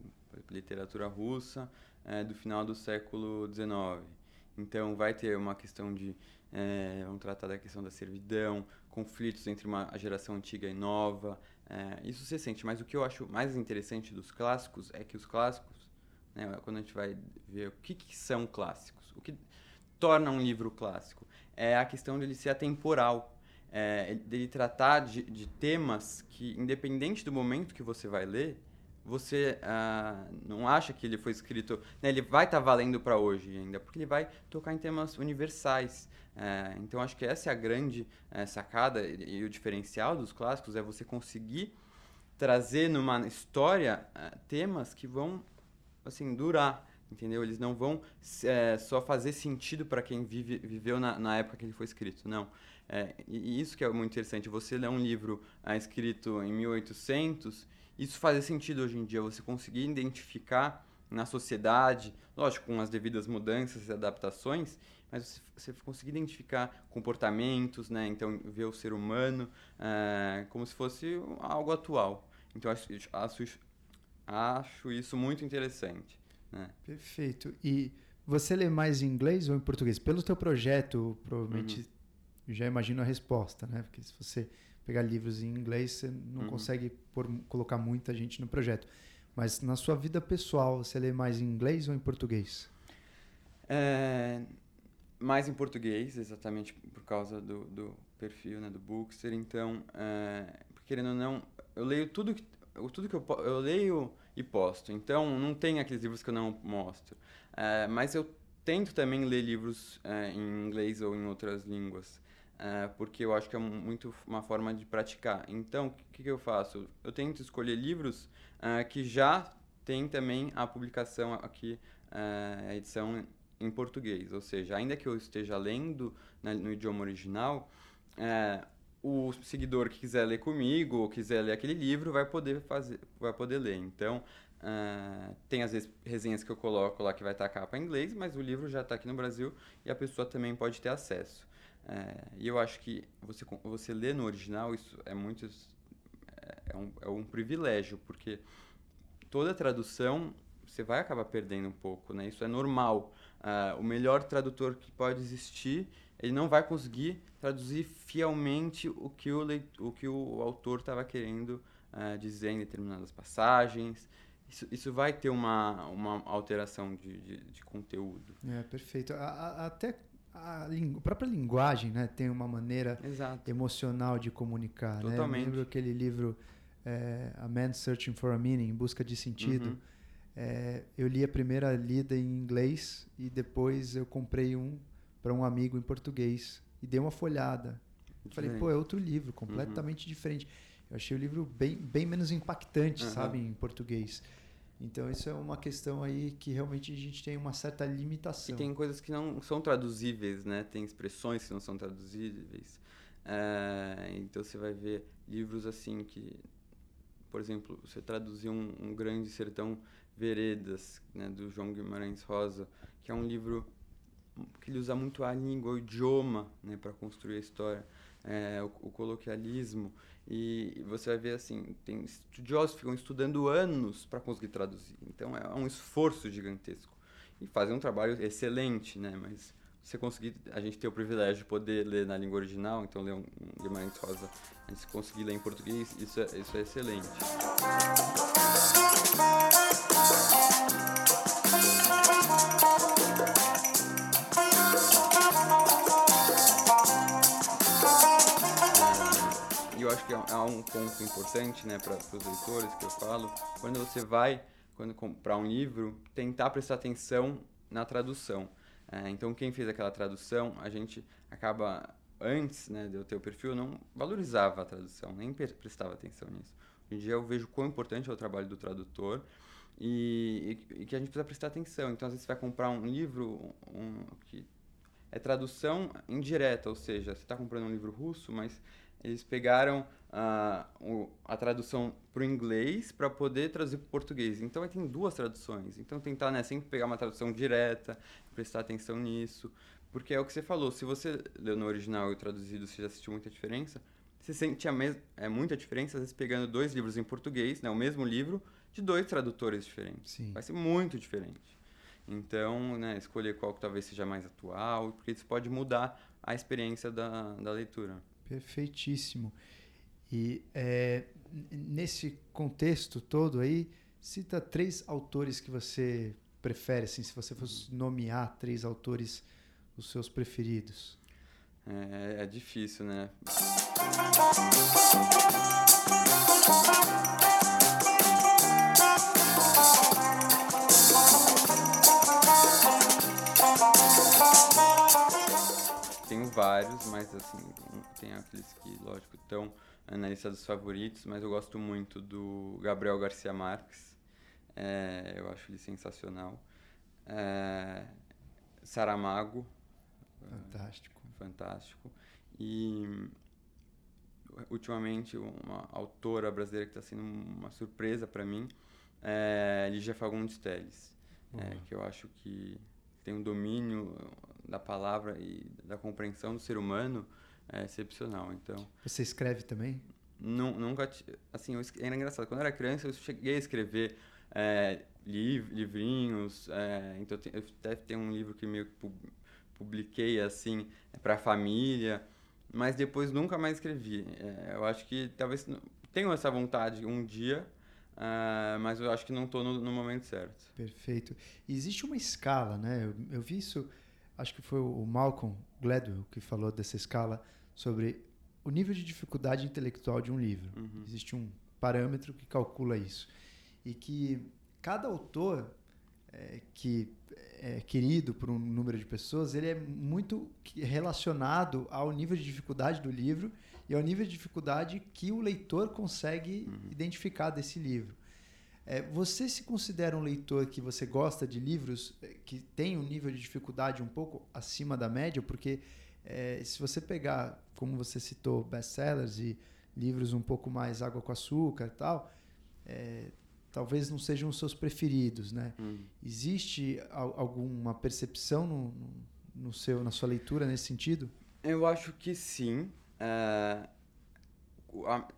literatura russa é, do final do século XIX. Então, vai ter uma questão de. É, vamos tratar da questão da servidão, conflitos entre uma geração antiga e nova, é, isso você sente, mas o que eu acho mais interessante dos clássicos é que os clássicos, né, quando a gente vai ver o que, que são clássicos, o que torna um livro clássico, é a questão dele ser atemporal, é, dele tratar de, de temas que, independente do momento que você vai ler, você ah, não acha que ele foi escrito. Né, ele vai estar tá valendo para hoje ainda, porque ele vai tocar em temas universais. É, então acho que essa é a grande é, sacada e, e, o diferencial dos clássicos é você conseguir trazer numa história é, temas que vão assim durar entendeu? Eles não vão é, só fazer sentido para quem vive, viveu na, na, época que ele foi escrito, não. É, e isso que é muito interessante. Você lê um livro é, escrito em 1800, isso faz sentido hoje em dia. Você conseguir identificar na sociedade, lógico, com as devidas mudanças e adaptações, mas você, você conseguir identificar comportamentos, né? Então, ver o ser humano é, como se fosse algo atual. Então, acho, acho, acho isso muito interessante. Né? Perfeito. E você lê mais em inglês ou em português? Pelo teu projeto, provavelmente uhum. já imagino a resposta, né? Porque se você pegar livros em inglês, você não uhum. consegue por, colocar muita gente no projeto. Mas na sua vida pessoal, você lê mais em inglês ou em português? É, mais em português, exatamente por causa do, do perfil, né, do Bookster. Então, é, querendo ou não, eu leio tudo que, tudo que eu, eu leio e posto. Então, não tem aqueles livros que eu não mostro. É, mas eu tento também ler livros é, em inglês ou em outras línguas. É, porque eu acho que é muito uma forma de praticar. Então, o que, que, eu faço? Eu tento escolher livros que já tem também a publicação aqui, a edição em português. Ou seja, ainda que eu esteja lendo né, no idioma original, é, o seguidor que quiser ler comigo ou quiser ler aquele livro vai poder fazer, vai poder ler. Então, uh, tem às vezes resenhas que eu coloco lá que vai estar a capa em inglês, mas o livro já está aqui no Brasil e a pessoa também pode ter acesso. Uh, e eu acho que você, você ler no original, isso é muito. É um, é um privilégio, porque toda tradução você vai acabar perdendo um pouco, né? Isso é normal. Uh, o melhor tradutor que pode existir, ele não vai conseguir traduzir fielmente o que o, o, que o autor estava querendo uh, dizer em determinadas passagens. Isso, isso vai ter uma, uma alteração de, de, de conteúdo. É, perfeito. A, a, até a, a, própria linguagem né, tem uma maneira Exato. emocional de comunicar. Totalmente. Né? Eu lembro aquele livro é, A Man Searching for a Meaning, Em Busca de Sentido. Uhum é, eu li a primeira lida em inglês e depois eu comprei um para um amigo em português e dei uma folhada. Falei, pô, é outro livro, completamente uhum. diferente. Eu achei o livro bem, bem menos impactante, uhum. sabe, em português. Então isso é uma questão aí que realmente a gente tem uma certa limitação. E tem coisas que não são traduzíveis, né? Tem expressões que não são traduzíveis. É, então você vai ver livros assim que, por exemplo, você traduzir um, um grande sertão Veredas, né, do João Guimarães Rosa, que é um livro que ele usa muito a língua, o idioma, né, para construir a história, é, o, o, coloquialismo. E você vai ver assim, tem estudiosos que ficam estudando anos para conseguir traduzir. Então é um esforço gigantesco e fazem um trabalho excelente, né? Mas você conseguir, a gente ter o privilégio de poder ler na língua original, então ler um, um Guimarães Rosa, a gente conseguir ler em português, isso é, isso é excelente. Acho que há um ponto importante né, para os leitores que eu falo, quando você vai quando comprar um livro, tentar prestar atenção na tradução. É, então, quem fez aquela tradução, a gente acaba, antes né, de eu ter o perfil, não valorizava a tradução, nem prestava atenção nisso. Hoje em dia eu vejo quão importante é o trabalho do tradutor e, e, e, que a gente precisa prestar atenção. Então, às vezes, você vai comprar um livro um, que é tradução indireta, ou seja, você está comprando um livro russo, mas eles pegaram uh, o, a tradução para o inglês para poder traduzir para o português. Então, tem duas traduções. Então, tentar né, sempre pegar uma tradução direta, prestar atenção nisso. Porque é o que você falou, se você leu no original e traduzido, você já assistiu muita diferença, você sente a mes é, muita diferença, às vezes, pegando dois livros em português, né, o mesmo livro, de dois tradutores diferentes. Sim. Vai ser muito diferente. Então, né, escolher qual que talvez seja mais atual, porque isso pode mudar a experiência da, da leitura. Perfeitíssimo. E é, nesse contexto todo aí, cita três autores que você prefere, assim, se você fosse nomear três autores, os seus preferidos. É, é difícil, né? Vários, mas assim, tem aqueles que, lógico, estão na lista dos favoritos, mas eu gosto muito do Gabriel Garcia Marques. É, eu acho ele sensacional. é, Saramago. Fantástico. Fantástico. E ultimamente uma autora brasileira que está sendo uma surpresa para mim é Lígia Fagundes Telles, uhum. é, que eu acho que tem um domínio da palavra e da compreensão do ser humano é excepcional. Então você escreve também? Nunca, assim, eu, era engraçado. Quando eu era criança, eu cheguei a escrever é, liv, livrinhos. É, então, eu até tenho um livro que meio que publiquei, assim, para a família. Mas depois nunca mais escrevi. É, eu acho que talvez tenho essa vontade um dia, uh, mas eu acho que não estou no, no, momento certo. Perfeito. Existe uma escala, né? Eu, eu vi isso, acho que foi o Malcolm Gladwell que falou dessa escala sobre o nível de dificuldade intelectual de um livro. Uhum. Existe um parâmetro que calcula isso. E que cada autor é, que é querido por um número de pessoas, ele é muito relacionado ao nível de dificuldade do livro e ao nível de dificuldade que o leitor consegue uhum. identificar desse livro. É, você se considera um leitor que você gosta de livros é, que tem um nível de dificuldade um pouco acima da média? Porque é, se você pegar, como você citou, best-sellers e livros um pouco mais água com açúcar e tal, é, talvez não sejam os seus preferidos, né? Hum. Existe alguma percepção no, no, seu, na sua leitura nesse sentido? Eu acho que sim. É,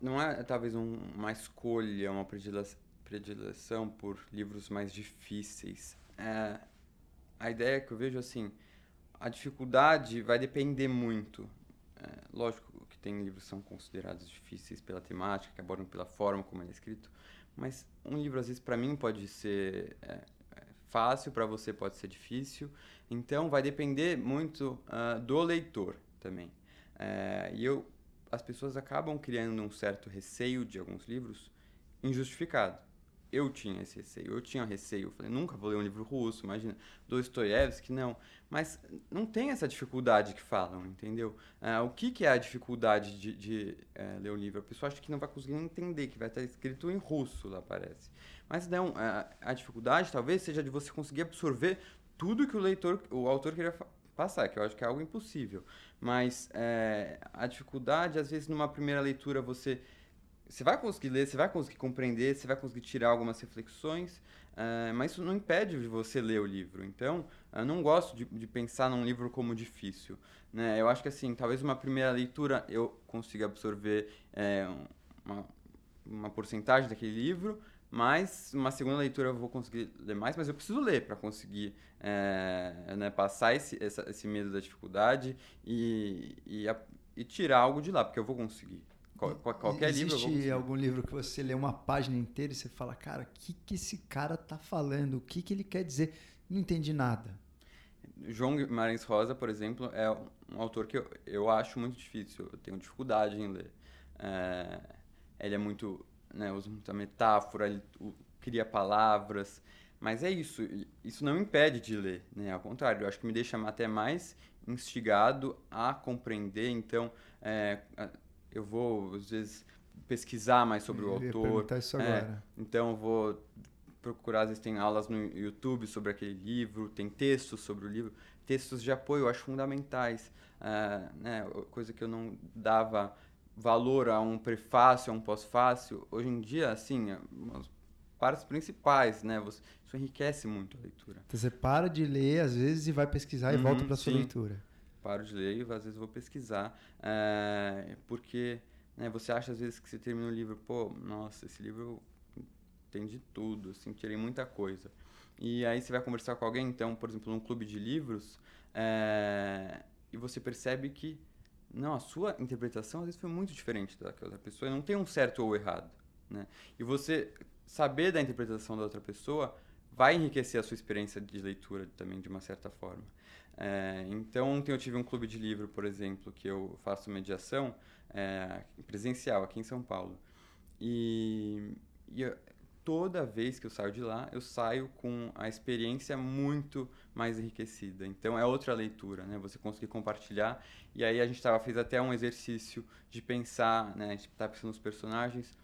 não é talvez um, uma escolha, uma predileção por livros mais difíceis. É, a ideia que eu vejo assim, a dificuldade vai depender muito. É, lógico que tem livros que são considerados difíceis pela temática, que abordam pela forma como ele é escrito, mas um livro às vezes para mim pode ser é, fácil, para você pode ser difícil. Então vai depender muito uh, do leitor também. É, e eu, as pessoas acabam criando um certo receio de alguns livros injustificado eu tinha esse receio, eu tinha receio, eu falei, nunca vou ler um livro russo, imagina, Dostoiévski, não. Mas não tem essa dificuldade que falam, entendeu? Ah, o que, que é a dificuldade de, de é, ler o livro? A pessoa acha que não vai conseguir entender, que vai estar escrito em russo, lá parece. Mas não, a, a dificuldade talvez seja de você conseguir absorver tudo que o leitor, o autor queria passar, que eu acho que é algo impossível. Mas é, a dificuldade, às vezes, numa primeira leitura, você você vai conseguir ler, você vai conseguir compreender, você vai conseguir tirar algumas reflexões, uh, mas isso não impede de você ler o livro. Então, eu não gosto de, de, pensar num livro como difícil. Né? Eu acho que, assim, talvez uma primeira leitura eu consiga absorver é, uma, uma porcentagem daquele livro, mas uma segunda leitura eu vou conseguir ler mais, mas eu preciso ler para conseguir é, né, passar esse, essa, esse medo da dificuldade e, e, a, e tirar algo de lá, porque eu vou conseguir. Qual, qualquer Existe livro. Existe algum livro que você lê uma página inteira e você fala, cara, o que, que esse cara tá falando? O que, que ele quer dizer? Não entendi nada. João Guimarães Rosa, por exemplo, é um autor que eu, eu acho muito difícil. Eu tenho dificuldade em ler. É, ele é muito. Né, usa muita metáfora, ele cria palavras. Mas é isso. Isso não impede de ler. Né? Ao contrário, eu acho que me deixa até mais instigado a compreender. Então, é, eu vou, às vezes, pesquisar mais sobre eu o autor. Isso é, agora. então, eu vou procurar, às vezes, tem aulas no YouTube sobre aquele livro, tem textos sobre o livro. Textos de apoio eu acho fundamentais. É, né, coisa que eu não dava valor a um prefácio, a um pós-fácil. Hoje em dia, assim, é as partes principais, né? Você, isso enriquece muito a leitura. Então, você para de ler, às vezes, e vai pesquisar uhum, e volta para sua leitura paro de ler e às vezes vou pesquisar. É, porque né, você acha às vezes que você termina o livro, pô, nossa, esse livro tem de tudo, assim, tirei muita coisa. E aí você vai conversar com alguém, então, por exemplo, num clube de livros, é, e você percebe que, não, a sua interpretação às vezes foi muito diferente daquela pessoa, e não tem um certo ou errado, né? E você saber da interpretação da outra pessoa vai enriquecer a sua experiência de leitura também, de uma certa forma. É, então, ontem eu tive um clube de livro, por exemplo, que eu faço mediação é, presencial aqui em São Paulo. E, e eu, toda vez que eu saio de lá, eu saio com a experiência muito mais enriquecida. Então, é outra leitura, né? Você conseguir compartilhar. E aí a gente tava, fez até um exercício de pensar, né? A gente estava pensando nos personagens.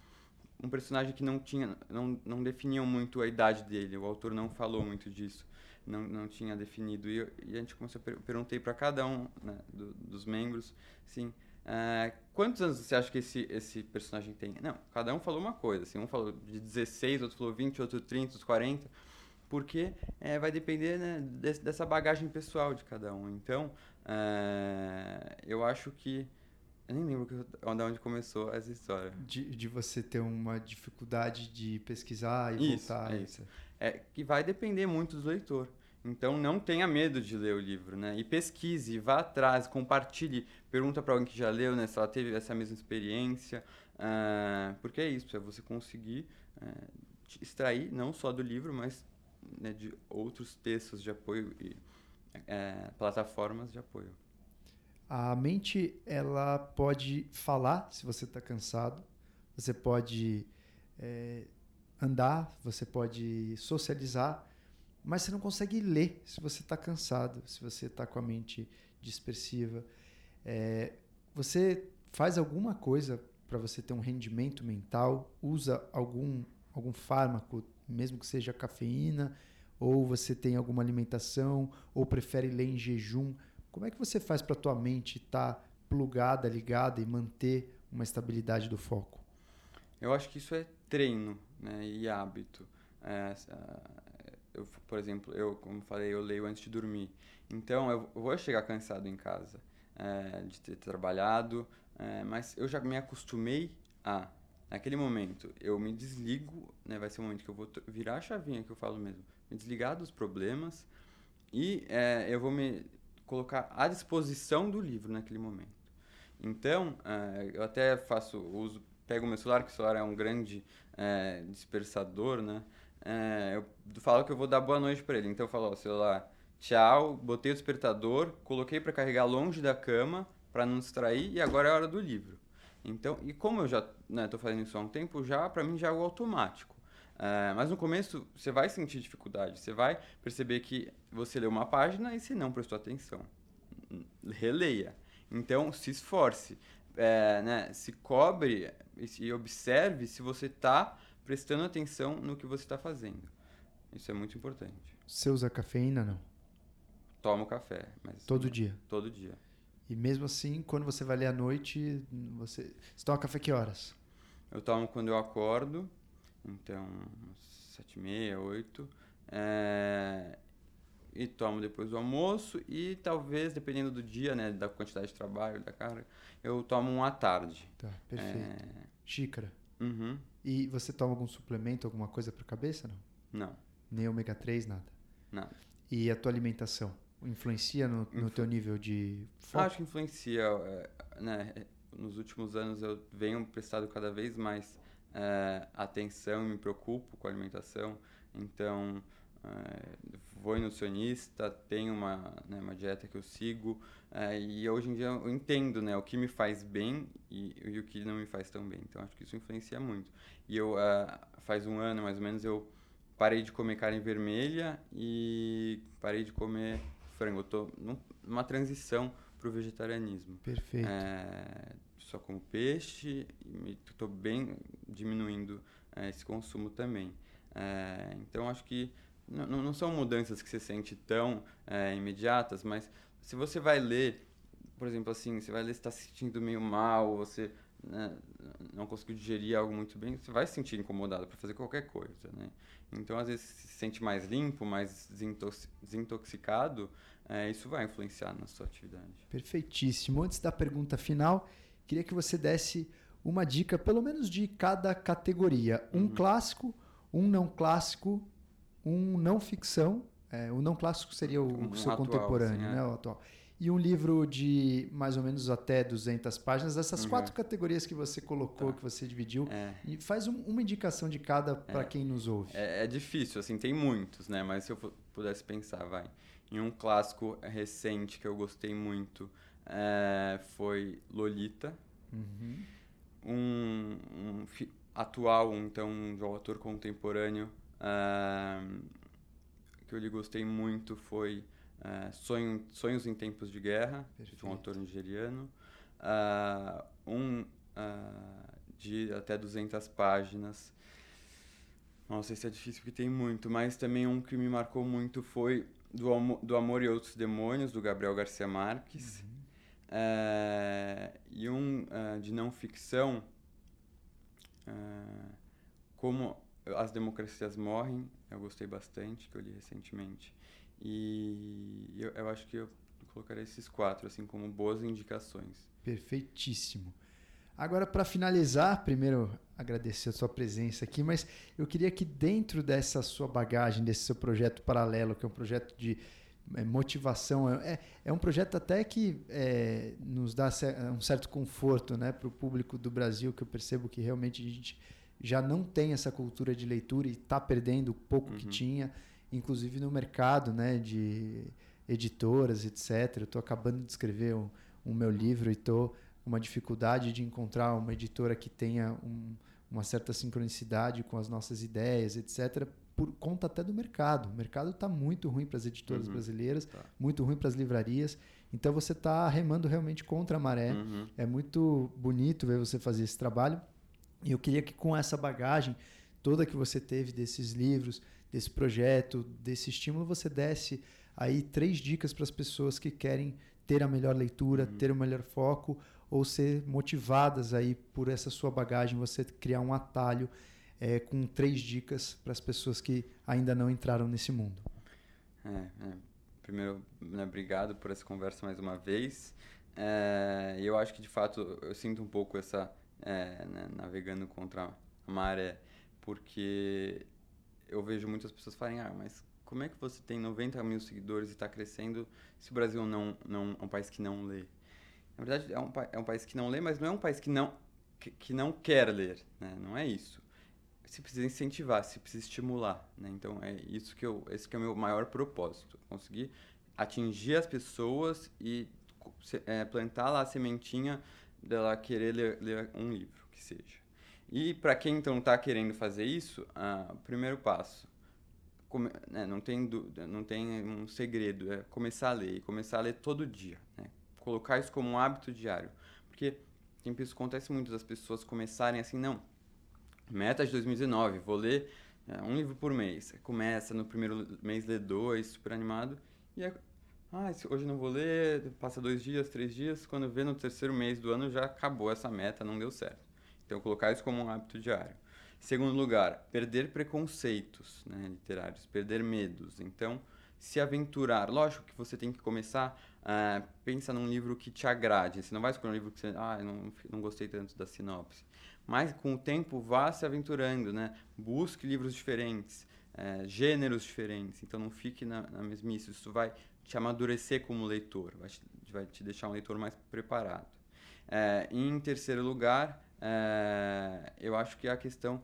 um personagem que não tinha, não, não definiam muito a idade dele. O autor não falou muito disso, não, não tinha definido. E, e a gente começou a perguntei para cada um né, do, dos membros, assim, uh, quantos anos você acha que esse, esse personagem tem? Não, cada um falou uma coisa. Assim, um falou de 16, outro falou 20, outro 30, outro 40 porque é, vai depender né, desse, dessa bagagem pessoal de cada um. Então, é, eu acho que. Eu nem lembro de onde começou essa história. De, de você ter uma dificuldade de pesquisar e isso, voltar. É isso. É que vai depender muito do leitor. Então não tenha medo de ler o livro, né? E pesquise, vá atrás, compartilhe, pergunta para alguém que já leu, né? Se ela teve essa mesma experiência, uh, porque é isso, é você conseguir uh, extrair não só do livro, mas né, de outros textos de apoio e é, plataformas de apoio. A mente ela pode falar se você está cansado, você pode é, andar, você pode socializar, mas você não consegue ler se você está cansado, se você está com a mente dispersiva. É, você faz alguma coisa para você ter um rendimento mental? Usa algum algum fármaco mesmo que seja cafeína, ou você tem alguma alimentação, ou prefere ler em jejum. Como é que você faz para a tua mente estar tá plugada, ligada e manter uma estabilidade do foco? Eu acho que isso é treino né, e hábito. É, eu, por exemplo, eu, como falei, eu leio antes de dormir. Então, eu vou chegar cansado em casa é, de ter trabalhado, é, mas eu já me acostumei a naquele momento eu me desligo, né, vai ser o momento que eu vou virar a chavinha que eu falo mesmo, me desligar dos problemas e é, eu vou me colocar à disposição do livro naquele momento. Então, é, eu até faço uso, pego o meu celular, que o celular é um grande é, dispersador, né? É, eu falo que eu vou dar boa noite para ele. Então eu falo, ó, celular, tchau, botei o despertador, coloquei para carregar longe da cama para não distrair e agora é a hora do livro. Então, e como eu já né, fazendo isso há um tempo, já para mim já é algo automático. Uh, mas no começo você vai sentir dificuldade, você vai perceber que você leu uma página e se não prestou atenção, releia. Então se esforce, é, né, se cobre e observe se você está prestando atenção no que você está fazendo. Isso é muito importante. Você usa cafeína não? Tomo café, mas todo dia. Todo dia. E mesmo assim, quando você vai ler à noite, você, você toma café que horas? Eu tomo quando eu acordo, então sete e meia, oito. É, e tomo depois do almoço e talvez, dependendo do dia, né, da quantidade de trabalho, da carga, eu tomo um à tarde. Tá, perfeito. É... Xícara. Uhum. E você toma algum suplemento, alguma coisa para cabeça, não? Não. Nem ômega 3, nada? Nada. E a tua alimentação? influencia no, no Influ... teu nível de foco? Acho que influencia. É, né? Nos últimos anos eu venho prestado cada vez mais é, atenção e me preocupo com a alimentação. Então, é, vou em nutricionista, tenho uma, né, uma dieta que eu sigo. É, e hoje em dia eu entendo né, o que me faz bem e, e, o que não me faz tão bem. Então, acho que isso influencia muito. E eu, faz um ano mais ou menos, eu parei de comer carne vermelha e parei de comer frango. Eu tô numa transição para o vegetarianismo. Perfeito. É, só como peixe e estou bem diminuindo é, esse consumo também. É, então, acho que não, são mudanças que você sente tão é, imediatas, mas se você vai ler, por exemplo, assim, você vai ler, está se sentindo meio mal, você né, não conseguiu digerir algo muito bem, você vai se sentir incomodado para fazer qualquer coisa, né? Então, às vezes, se sente mais limpo, mais desintoxicado, é, isso vai influenciar na sua atividade. Perfeitíssimo. Antes da pergunta final, queria que você desse uma dica, pelo menos de cada categoria. Um uhum. clássico, um não clássico, um não ficção. É, o não clássico seria o, um seu atual, contemporâneo, sim, é. né? O atual e um livro de mais ou menos até 200 páginas, essas uhum. quatro categorias que você colocou, tá. que você dividiu, é. e faz um, uma indicação de cada para é. quem nos ouve. É, é, difícil, assim, tem muitos, né? Mas se eu pudesse pensar, vai. Em um clássico recente que eu gostei muito é, foi Lolita. Uhum. Um, um atual, então, um autor contemporâneo é, que eu lhe gostei muito foi Uh, Sonho, Sonhos em Tempos de Guerra, Perfeito. de um autor nigeriano. Uh, um uh, de até 200 páginas. Nossa, esse é difícil porque tem muito, mas também um que me marcou muito foi do, Amor, do Amor e Outros Demônios, do Gabriel Garcia Marques. Uhum. É, e um uh, de não ficção, uh, Como as Democracias Morrem, eu gostei bastante, que eu li recentemente. E eu, eu acho que eu colocaria esses quatro, assim, como boas indicações. Perfeitíssimo. Agora, para finalizar, primeiro agradecer a sua presença aqui, mas eu queria que dentro dessa sua bagagem, desse seu projeto paralelo, que é um projeto de é, motivação, é, é um projeto até que é, nos dá um certo conforto né, para o público do Brasil, que eu percebo que realmente a gente já não tem essa cultura de leitura e está perdendo o pouco uhum. que tinha, inclusive no mercado né, de editoras, etc. Eu estou acabando de escrever o um, um meu livro e estou uma dificuldade de encontrar uma editora que tenha um, uma certa sincronicidade com as nossas ideias, etc., por conta até do mercado. O mercado está muito ruim para as editoras uhum. brasileiras, tá. muito ruim para as livrarias. Então você está remando realmente contra a maré. Uhum. É muito bonito ver você fazer esse trabalho. E eu queria que com essa bagagem toda que você teve desses livros, desse projeto, desse estímulo, você desse aí três dicas para as pessoas que querem ter a melhor leitura, uhum. ter o melhor foco ou ser motivadas aí por essa sua bagagem, você criar um atalho é, com três dicas para as pessoas que ainda não entraram nesse mundo. É, é. Primeiro, né, obrigado por essa conversa mais uma vez. É, eu acho que de fato eu sinto um pouco essa é, né, navegando contra a maré, porque eu vejo muitas pessoas falarem, ah, mas como é que você tem 90 mil seguidores e está crescendo se o Brasil não, não é um país que não lê? Na verdade, é um, é um país que não lê, mas não é um país que não, que, que não quer ler, né? Não é isso. Se precisa incentivar, se precisa estimular, né? Então, é isso que eu, esse que é o meu maior propósito. Conseguir atingir as pessoas e é, plantar lá a sementinha dela querer ler, ler um livro, que seja. E para quem então está querendo fazer isso, ah, o primeiro passo, come, né, não tem dúvida, não tem um segredo, é começar a ler e começar a ler todo dia, né? Colocar isso como um hábito diário. Porque tem, isso acontece muito das pessoas começarem assim, não, meta de 2019, vou ler é, um livro por mês. Começa no primeiro mês, lê dois, super animado, e é, ah, hoje não vou ler, passa dois dias, três dias, quando vê no terceiro mês do ano já acabou essa meta, não deu certo. Então, colocar isso como um hábito diário. Segundo lugar, perder preconceitos né, literários, perder medos. Então, se aventurar. Lógico que você tem que começar Uh, pensa num livro que te agrade. Você não vai escolher um livro que você, ah, não, não gostei tanto da sinopse. Mas com o tempo vá se aventurando, né? Busque livros diferentes, uh, gêneros diferentes. Então não fique na, na mesmice. Isso vai te amadurecer como leitor, vai te, vai te deixar um leitor mais preparado. Uh, em terceiro lugar, eh, eu acho que é a questão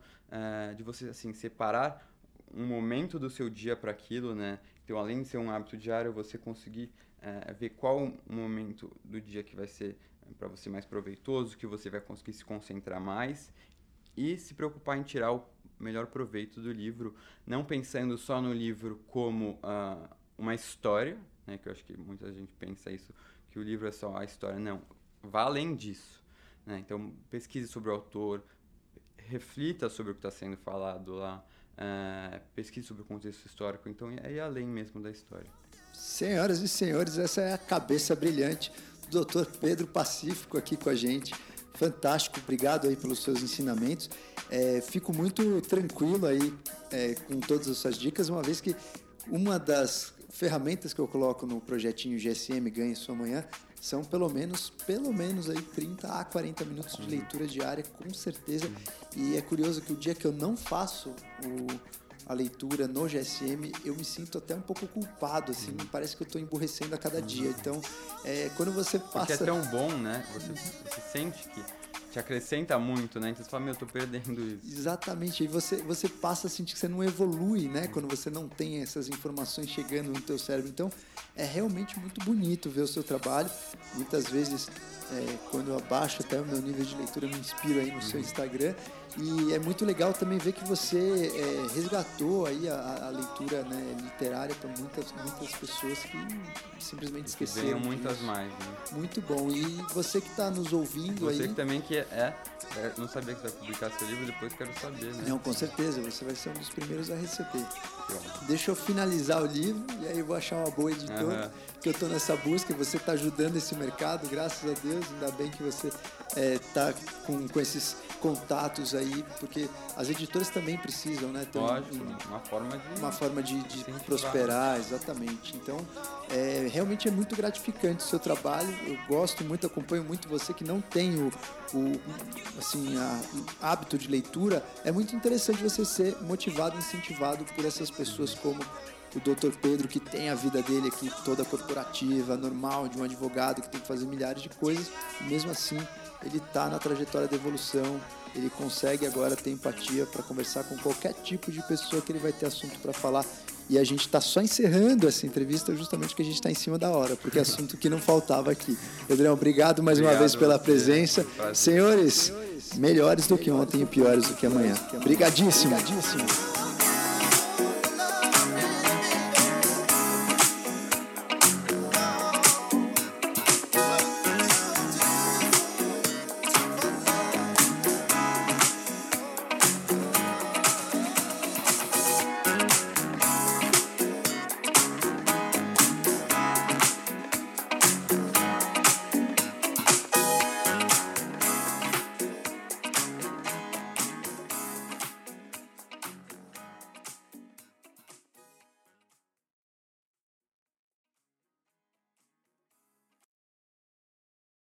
de você assim separar um momento do seu dia para aquilo, né? Então, além de ser um hábito diário, você conseguir é, ver qual o momento do dia que vai ser é, para você mais proveitoso, que você vai conseguir se concentrar mais e se preocupar em tirar o melhor proveito do livro, não pensando só no livro como uh, uma história, né, que eu acho que muita gente pensa isso, que o livro é só a história. Não, vá além disso. Né? Então, pesquise sobre o autor, reflita sobre o que está sendo falado lá, uh, pesquise sobre o contexto histórico, então é além mesmo da história. Senhoras e senhores, essa é a cabeça brilhante do Dr. Pedro Pacífico aqui com a gente. Fantástico, obrigado aí pelos seus ensinamentos. É, fico muito tranquilo aí é, com todas as suas dicas, uma vez que uma das ferramentas que eu coloco no projetinho GSM Ganhe Sua Manhã são pelo menos, pelo menos aí 30 a 40 minutos de leitura diária, com certeza. E é curioso que o dia que eu não faço o a leitura no GSM, eu me sinto até um pouco culpado, assim, uhum. parece que eu estou emborrecendo a cada dia. Então, é, quando você passa... Porque é tão bom, né? Você, você sente que te acrescenta muito, né? Então você fala, meu, eu tô perdendo isso. Exatamente. E você, você passa a sentir que você não evolui, né? Quando você não tem essas informações chegando no teu cérebro. Então, é realmente muito bonito ver o seu trabalho. Muitas vezes, é, quando eu abaixo até o meu nível de leitura, eu me inspiro aí no seu uhum. Instagram. E é muito legal também ver que você é, resgatou aí a, a leitura né, literária para muitas, muitas pessoas que simplesmente esqueceram. Venham muitas mais, né? Muito bom. E você que está nos ouvindo você aí... Você também que é, não sabia que você vai publicar seu livro, depois quero saber, né? Não, com certeza, você vai ser um dos primeiros a receber. Deixa eu finalizar o livro e aí eu vou achar uma boa editora, uhum. que eu estou nessa busca e você está ajudando esse mercado, graças a Deus, ainda bem que você está é, com, com esses contatos aí, porque as editoras também precisam, né? Então, Lógico, uma forma de, uma forma de, de prosperar, exatamente. Então, é, realmente é muito gratificante o seu trabalho. Eu gosto muito, acompanho muito você que não tem o, o assim, a, hábito de leitura. É muito interessante você ser motivado, incentivado por essas pessoas como o doutor Pedro, que tem a vida dele aqui toda corporativa, normal, de um advogado que tem que fazer milhares de coisas, e mesmo assim ele está na trajetória da evolução, ele consegue agora ter empatia para conversar com qualquer tipo de pessoa que ele vai ter assunto para falar. E a gente está só encerrando essa entrevista justamente porque a gente está em cima da hora, porque é assunto que não faltava aqui. Pedrão, obrigado mais obrigado, uma vez pela presença. Senhores, melhores do que ontem e piores do que amanhã. Obrigadíssimo. Obrigadíssimo.